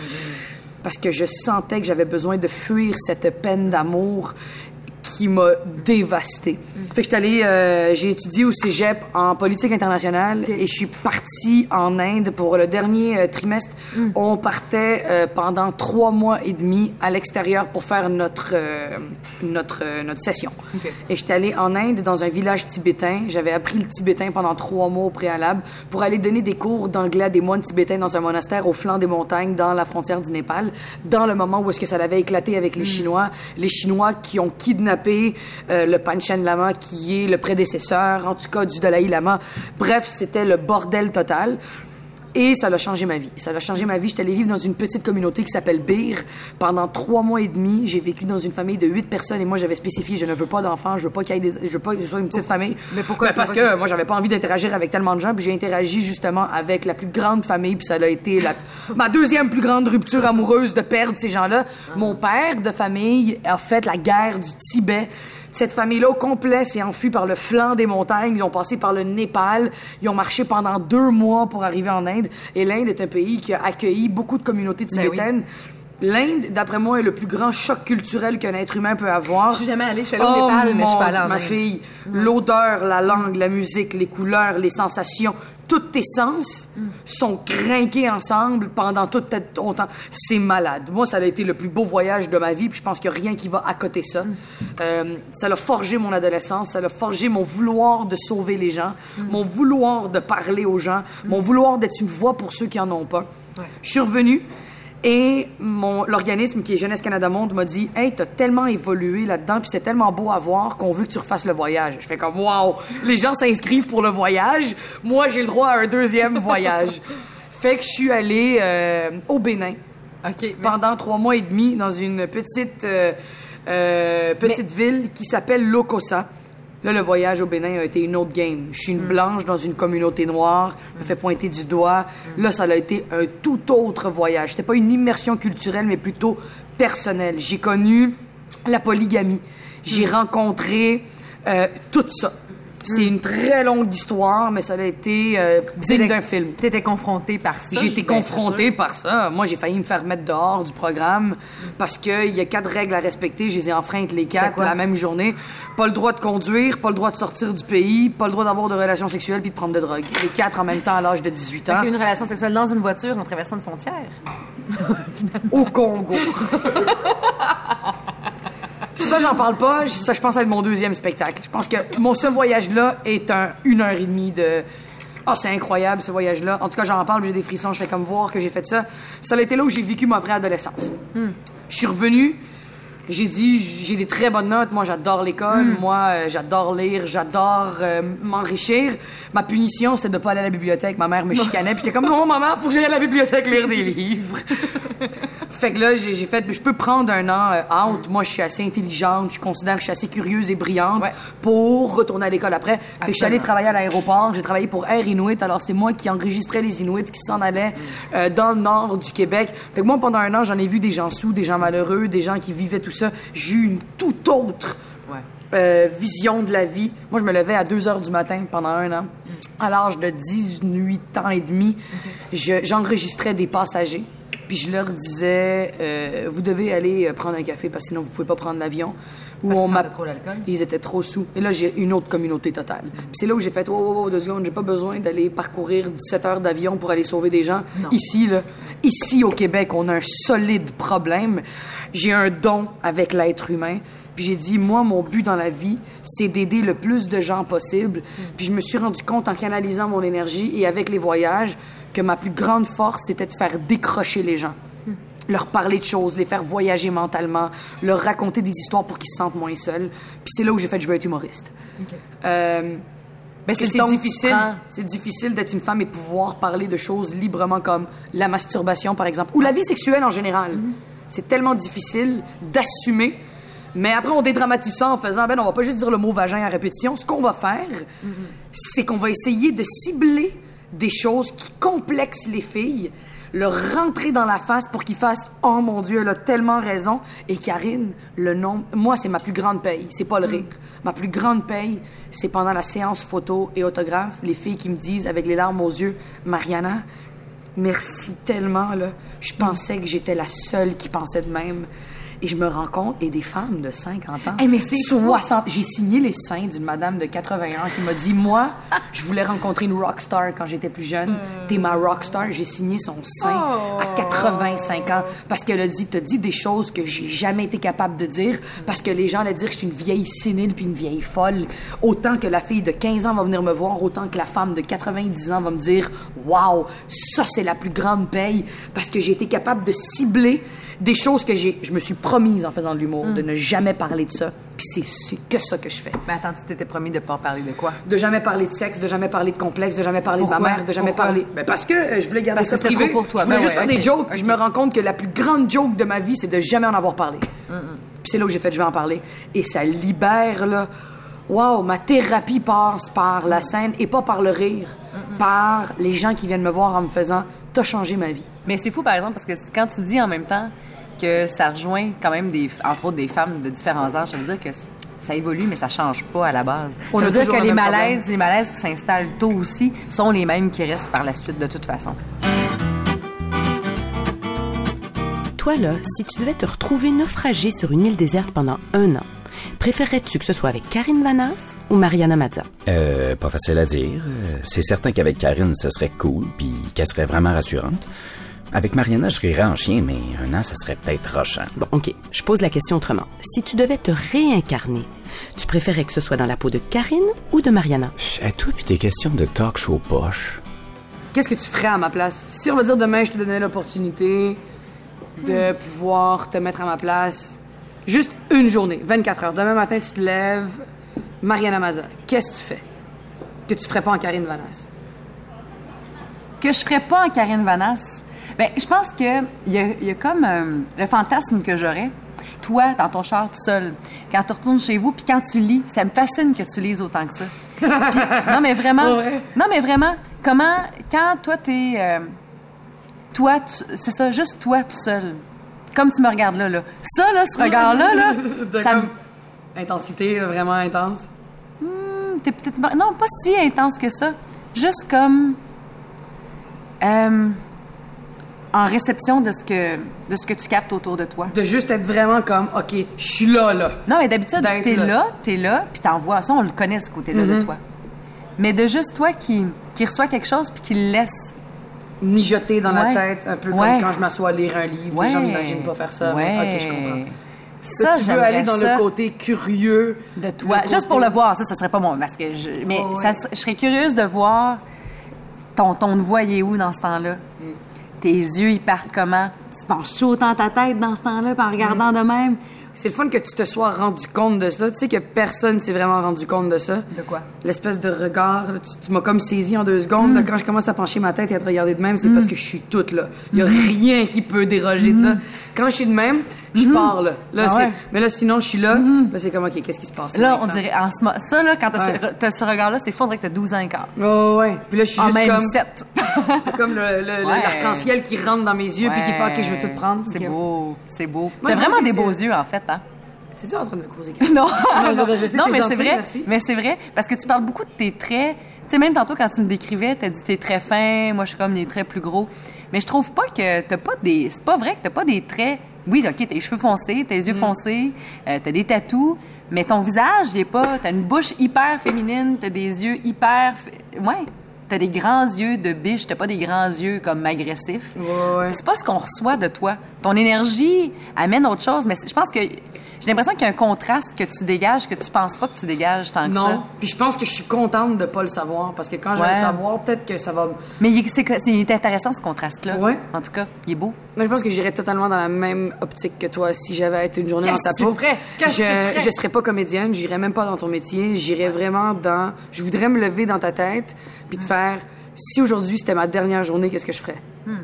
Parce que je sentais que j'avais besoin de fuir cette peine d'amour qui m'a dévastée. Fait que j'étais allée, euh, j'ai étudié au cégep en politique internationale et je suis partie en Inde pour le dernier euh, trimestre. On partait euh, pendant trois mois et demi à l'extérieur pour faire notre notre notre session. Et j'étais allée en Inde dans un village tibétain. J'avais appris le tibétain pendant trois mois au préalable pour aller donner des cours d'anglais à des moines tibétains dans un monastère au flanc des montagnes dans la frontière du Népal. Dans le moment où est-ce que ça avait éclaté avec les Chinois, les Chinois qui ont kidnappé euh, le Panchen Lama qui est le prédécesseur, en tout cas du Dalai Lama. Bref, c'était le bordel total. Et ça a changé ma vie. Ça a changé ma vie. J'étais allée vivre dans une petite communauté qui s'appelle Bir. Pendant trois mois et demi, j'ai vécu dans une famille de huit personnes et moi, j'avais spécifié, je ne veux pas d'enfants, je veux pas qu'il y ait des, je veux pas que je sois une petite famille. Mais pourquoi Ben, Parce que moi, j'avais pas envie d'interagir avec tellement de gens, puis j'ai interagi justement avec la plus grande famille, puis ça a été la, ma deuxième plus grande rupture amoureuse de perdre ces gens-là. Mon père de famille a fait la guerre du Tibet. Cette famille-là, au complet, s'est enfuie par le flanc des montagnes. Ils ont passé par le Népal. Ils ont marché pendant deux mois pour arriver en Inde. Et l'Inde est un pays qui a accueilli beaucoup de communautés Ben oui. tibétaines. L'Inde, d'après moi, est le plus grand choc culturel qu'un être humain peut avoir. Je suis jamais allée. Je suis allée au Népal, mais je suis pas allée en Oh, ma Inde. fille, l'odeur, la langue, la musique, les couleurs, les sensations, tous tes sens sont crinqués ensemble pendant tout ton temps. C'est malade. Moi, ça a été le plus beau voyage de ma vie, puis je pense qu'il n'y a rien qui va à côté ça. Euh, ça a forgé mon adolescence, ça a forgé mon vouloir de sauver les gens, mon vouloir de parler aux gens, mon vouloir d'être une voix pour ceux qui en ont pas. Je suis revenue. Et mon l'organisme qui est Jeunesse Canada Monde m'a dit Hey, t'as tellement évolué là-dedans, puis c'était tellement beau à voir qu'on veut que tu refasses le voyage. Je fais comme Wow, les gens s'inscrivent pour le voyage. Moi, j'ai le droit à un deuxième voyage. Fait que je suis allée euh, au Bénin pendant trois mois et demi dans une petite, euh, euh, petite ville qui s'appelle Lokosa. Là, le voyage au Bénin a été une autre game. Je suis une blanche dans une communauté noire, me fait pointer du doigt. Là, ça a été un tout autre voyage. C'était pas une immersion culturelle, mais plutôt personnelle. J'ai connu la polygamie. J'ai rencontré euh, tout ça. C'est une très longue histoire, mais ça a été euh, digne d'un film. Tu étais confronté par ça. J'ai été ben, confrontée par ça. Moi, j'ai failli me faire mettre dehors du programme parce qu'il y a quatre règles à respecter. Je les ai enfreintes les quatre la même journée. Pas le droit de conduire, pas le droit de sortir du pays, pas le droit d'avoir de relations sexuelles puis de prendre de drogue. Les quatre en même temps à l'âge de 18 Fait ans. une relation sexuelle dans une voiture en traversant une frontière. Au Congo. ça, j'en parle pas. Ça, je pense être mon deuxième spectacle. Je pense que mon ce voyage-là est un une heure et demie de. Ah, c'est incroyable ce voyage-là. En tout cas, j'en parle, j'ai des frissons. Je fais comme voir que j'ai fait ça. Ça a été là où j'ai vécu ma vraie adolescence. Je suis revenu. J'ai dit, j'ai des très bonnes notes. Moi, j'adore l'école. Hmm. Moi, euh, j'adore lire. J'adore euh, m'enrichir. Ma punition, c'était de pas aller à la bibliothèque. Ma mère me chicanait. Puis j'étais comme, non, maman, faut que j'aille à la bibliothèque lire des livres. fait que là, j'ai fait, je peux prendre un an euh, out. Moi, je suis assez intelligente. Je considère que je suis assez curieuse et brillante Ouais. pour retourner à l'école après. Fait que je suis allée travailler à l'aéroport. J'ai travaillé pour Air Inuit. Alors, c'est moi qui enregistrais les Inuits qui s'en allaient euh, dans le nord du Québec. Fait que moi, pendant un an, j'en ai vu des gens sous, des gens malheureux, des gens qui vivaient tout ça. J'ai une toute autre. Euh, vision de la vie. Moi, je me levais à 2 heures du matin pendant un an. À l'âge de 18 ans et demi, je- j'enregistrais des passagers. Puis je leur disais, euh, vous devez aller euh, prendre un café parce que sinon vous pouvez pas prendre l'avion. Ou qu'ils m'a- sentaient trop l'alcool? Ils étaient trop sous. Et là, j'ai une autre communauté totale. Puis c'est là où j'ai fait, oh, oh, oh, deux secondes, j'ai pas besoin d'aller parcourir 17 heures d'avion pour aller sauver des gens. Ici, là, ici au Québec, on a un solide problème. J'ai un don avec l'être humain. Puis j'ai dit, moi, mon but dans la vie, c'est d'aider le plus de gens possible. Puis je me suis rendu compte en canalisant mon énergie et avec les voyages que ma plus grande force, c'était de faire décrocher les gens leur parler de choses, les faire voyager mentalement, leur raconter des histoires pour qu'ils se sentent moins seuls. Puis c'est là où j'ai fait je veux être humoriste. Euh, Ben, que c'est difficile. C'est difficile d'être une femme et pouvoir parler de choses librement comme la masturbation par exemple ou la vie sexuelle en général. C'est tellement difficile d'assumer. Mais après, on dédramatise ça en faisant, ben, on va pas juste dire le mot vagin à répétition. Ce qu'on va faire, c'est qu'on va essayer de cibler des choses qui complexent les filles, leur rentrer dans la face pour qu'ils fassent Oh mon Dieu, elle a tellement raison. Et Karine, le nom, moi, c'est ma plus grande paye, c'est pas le rire. Ma plus grande paye, c'est pendant la séance photo et autographe, les filles qui me disent avec les larmes aux yeux Mariana, merci tellement, là. Je pensais que j'étais la seule qui pensait de même. Et je me rends compte, et des femmes de 50 ans, Eh, mais c'est fou. 60. J'ai signé les seins d'une madame de 81 ans qui m'a dit Moi, je voulais rencontrer une rockstar quand j'étais plus jeune. T'es ma rockstar. J'ai signé son sein à 85 ans parce qu'elle a dit T'as dit des choses que j'ai jamais été capable de dire parce que les gens allaient dire que je suis une vieille sénile puis une vieille folle. Autant que la fille de 15 ans va venir me voir, autant que la femme de 90 ans va me dire Waouh, ça c'est la plus grande paye parce que j'ai été capable de cibler des choses que j'ai, je me suis promise en faisant de l'humour, de ne jamais parler de ça. Puis c'est, c'est que ça que je fais. Mais attends, tu t'étais promis de pas en parler de quoi? De jamais parler de sexe, de jamais parler de complexe, de jamais parler Pourquoi? de ma mère, de jamais Pourquoi? parler. Ben parce que euh, je voulais garder Parce ça que privé. trop pour toi. Je voulais Ben juste ouais, faire des ok, jokes. Je me rends compte que la plus grande joke de ma vie, c'est de jamais en avoir parlé. Puis c'est là où j'ai fait, je vais en parler. Et ça libère là. Waouh, ma thérapie passe par la scène et pas par le rire, par les gens qui viennent me voir en me faisant, t'as changé ma vie. Mais c'est fou, par exemple, parce que quand tu dis en même temps que ça rejoint quand même, des, entre autres, des femmes de différents âges, ça veut dire que ça évolue, mais ça change pas à la base. On veut dire que le les malaises, problème. les malaises qui s'installent tôt aussi sont les mêmes qui restent par la suite de toute façon. Toi, là, si tu devais te retrouver naufragé sur une île déserte pendant un an, préférerais-tu que ce soit avec Karine Vanas ou Mariana Mazza? Euh, pas facile à dire. Euh, C'est certain qu'avec Karine, ce serait cool, puis qu'elle serait vraiment rassurante. Avec Mariana, je rirais en chien, mais un an, ça serait peut-être rochant. Bon, OK, je pose la question autrement. Si tu devais te réincarner, tu préférais que ce soit dans la peau de Karine ou de Mariana? À toi puis tes questions de talk show poche. Qu'est-ce que tu ferais à ma place? Si on va dire demain, je te donnais l'opportunité de pouvoir te mettre à ma place, juste une journée, 24 heures. Demain matin, tu te lèves, Mariana Maza, qu'est-ce que tu fais? Que tu ferais pas en Karine Vanas? Que je ferais pas en Karine Vanas? Ben, je pense que il y a, y a comme euh, le fantasme que j'aurais. Toi, dans ton char tout seul, quand tu retournes chez vous, puis quand tu lis, ça me fascine que tu lises autant que ça. Puis- non, mais vraiment. Ouais. Non, mais vraiment, comment, quand toi, t'es. euh, toi, tu- c'est ça, juste toi tout seul. Comme tu me regardes là, là. Ça, là, ce regard-là, là, De ça me- comme Intensité, vraiment intense. T'es peut-être non pas si intense que ça juste comme euh, en réception de ce que de ce que tu captes autour de toi De juste être vraiment comme, OK, je suis là, là. non mais d'habitude t'es là. là t'es là puis t'envoies ça on le connaît ce côté là de toi mais de juste toi qui qui reçoit quelque chose puis qui le laisse Mijoter dans Ouais. la tête, un peu Ouais. comme quand je m'assois à lire un livre. Les gens n'imaginent pas faire ça. mais Ouais. OK, je comprends. ça tu veux aller dans ça le côté curieux de toi. le Juste côté- pour le voir, ça, ça serait pas moi. Parce que je, mais Ouais, ouais. ça je serais curieuse de voir ton ton est où dans ce temps-là? Mm. Tes yeux, ils partent comment? Tu penches chaud dans ta tête dans ce temps-là, puis en regardant Mm. de même? C'est le fun que tu te sois rendu compte de ça. Tu sais que personne s'est vraiment rendu compte de ça. De quoi? L'espèce de regard, là, tu, tu m'as comme saisi en deux secondes. Mm. là, quand je commence à pencher ma tête et à te regarder de même, c'est parce que je suis toute là. Il y a rien qui peut déroger de ça. Quand je suis de même, je pars là. Là. Ah c'est- ouais. Mais là, sinon, je suis là. Là, c'est comme, OK, qu'est-ce qui se passe? Là, on dirait, en ce mo- ça, là, quand t'as Ouais. ce, regard-là, c'est fou, on dirait que t'as 12 ans et quart. Oh, ouais. Puis là, je suis En juste même comme, 7. t'as comme l'arc-en-ciel qui rentre dans mes yeux puis qui fait, OK, je vais tout prendre. C'est beau, c'est beau. T'as vraiment des c'est- beaux yeux, en fait, hein? C'est dur en train de me causer. Non, Non, je- je sais, non t'es mais c'est vrai. merci. Mais c'est vrai parce que tu parles beaucoup de tes traits. Tu sais, même tantôt quand tu me décrivais, t'as dit t'es très fin, moi je suis comme des traits plus gros. Mais je trouve pas que t'as pas des. C'est pas vrai que t'as pas des traits. Oui, ok, t'as les cheveux foncés, t'as Mm. les yeux foncés, euh, t'as des tatous, mais ton visage, il est pas. T'as une bouche hyper féminine, t'as des yeux hyper. Ouais. T'as des grands yeux de biche, t'as pas des grands yeux comme agressifs. Ouais, ouais. C'est pas ce qu'on reçoit de toi. Ton énergie amène autre chose, mais je pense que j'ai l'impression qu'il y a un contraste que tu dégages que tu penses pas que tu dégages tant que ça. Non. Puis je pense que je suis contente de pas le savoir parce que quand je vais le savoir, peut-être que ça va. Mais il- c'est intéressant ce contraste-là. Ouais. En tout cas, il est beau. Moi, je pense que j'irais totalement dans la même optique que toi si j'avais été une journée dans ta Qu'est-ce que peau. tu ferais? Qu'est-ce que tu je, ferais? je serais pas comédienne, j'irais même pas dans ton métier. J'irais vraiment dans. Je voudrais me lever dans ta tête puis te faire. Si aujourd'hui c'était ma dernière journée, qu'est-ce que je ferais? Hmm.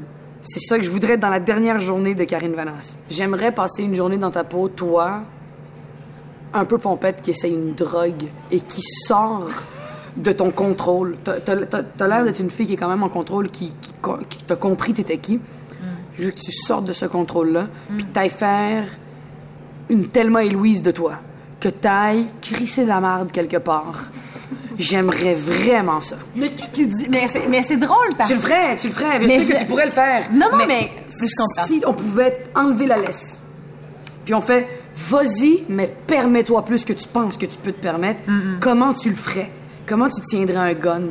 C'est ça que je voudrais être dans la dernière journée de Karine Vanas. J'aimerais passer une journée dans ta peau, toi, un peu pompette qui essaye une drogue et qui sort de ton contrôle. T'as- T'as t'as- t'as l'air d'être une fille qui est quand même en contrôle, qui, qui, qui t'a compris t'étais qui. Je veux que tu sortes de ce contrôle-là, puis que t'ailles faire une Thelma et Louise de toi. Que t'ailles crisser de la merde quelque part. J'aimerais vraiment ça. Mais qui, qui dit. Mais c'est, mais c'est drôle parce Tu le ferais, tu le ferais. Je Mais sais je- que tu pourrais le faire. Non, non, mais- je comprends. Si on pouvait enlever la laisse, puis on fait, vas-y, mais permets-toi plus que tu penses que tu peux te permettre, comment tu le ferais? Comment tu tiendrais un gun?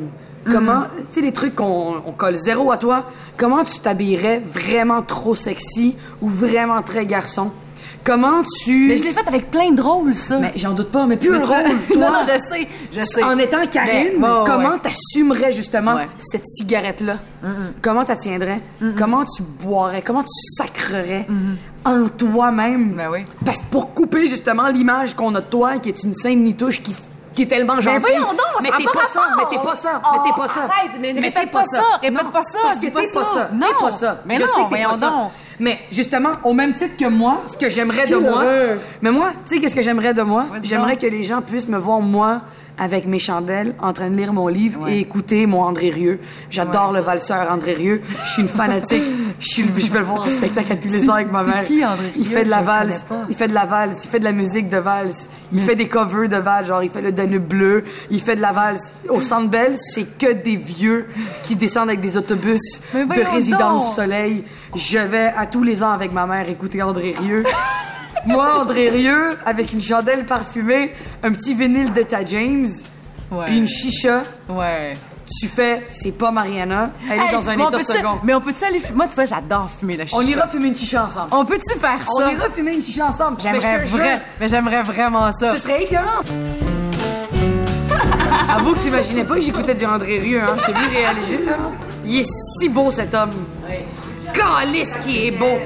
Comment, tu sais, les trucs qu'on on colle zéro à toi, comment tu t'habillerais vraiment trop sexy ou vraiment très garçon? Comment tu. Mais je l'ai fait avec plein de rôles, ça. Mais j'en doute pas, mais plus Mais un rôle, toi. non, non, je sais, je sais. En étant Karine, Mais- comment ouais. t'assumerais justement Ouais. cette cigarette-là? Comment t'as tiendrais? Comment tu boirais? Comment tu sacrerais en toi-même? Ben oui. Parce que pour couper justement l'image qu'on a de toi, qui est une scène nitouche qui, qui est tellement gentille. voyons donc, mais t'es pas ça, mais t'es pas ça, mais t'es pas ça. arrête, mais t'es répète pas ça, répète pas ça, dis t'es pas ça. Non. Pas ça. Mais non, voyons pas ça. donc. Mais justement, au même titre que moi, ce que j'aimerais de moi. Mais moi, tu sais, qu'est-ce que j'aimerais de moi? J'aimerais que les gens puissent me voir, moi, avec mes chandelles, en train de lire mon livre Ouais. et écouter mon André Rieu. J'adore le valseur André Rieu. Je suis une fanatique. Je, suis, je vais le voir en spectacle à tous les ans avec ma mère. qui, André Il Rieu? fait de la valse. Il fait de la valse. Il fait de la musique de valse. Il fait des covers de valse. Genre, il fait le Danube bleu. Il fait de la valse. Au Centre Bell, c'est que des vieux qui descendent avec des autobus de résidence donc. soleil. Je vais à tous les ans avec ma mère écouter André Rieu. Moi, André Rieu, avec une chandelle parfumée, un petit vinyle de ta James, puis une chicha, Ouais. tu fais, c'est pas Mariana, elle est Hey, dans un mais on état peut-tu- second. Mais on peut-tu aller fumer? Moi, tu vois, j'adore fumer la chicha. On ira fumer une chicha ensemble. On peut-tu faire On ça? ira fumer une chicha ensemble. J'aimerais te jure, vrai, mais j'aimerais vraiment ça. Ce serait écœurant. Avoue que t'imaginais pas que j'écoutais du André Rieu, hein. Je t'ai vu réaliser, ça. Il est si beau, cet homme. Calice qui est beau.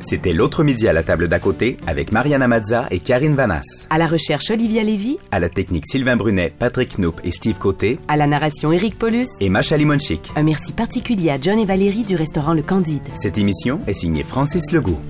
C'était l'autre midi à la table d'à côté avec Mariana Mazza et Karine Vanas. À la recherche, Olivia Lévy. À la technique Sylvain Brunet, Patrick Knoop et Steve Côté À la narration, Éric Paulus. et Macha Limonchik. Un merci particulier à John et Valérie du restaurant Le Candide. Cette émission est signée Francis Legault.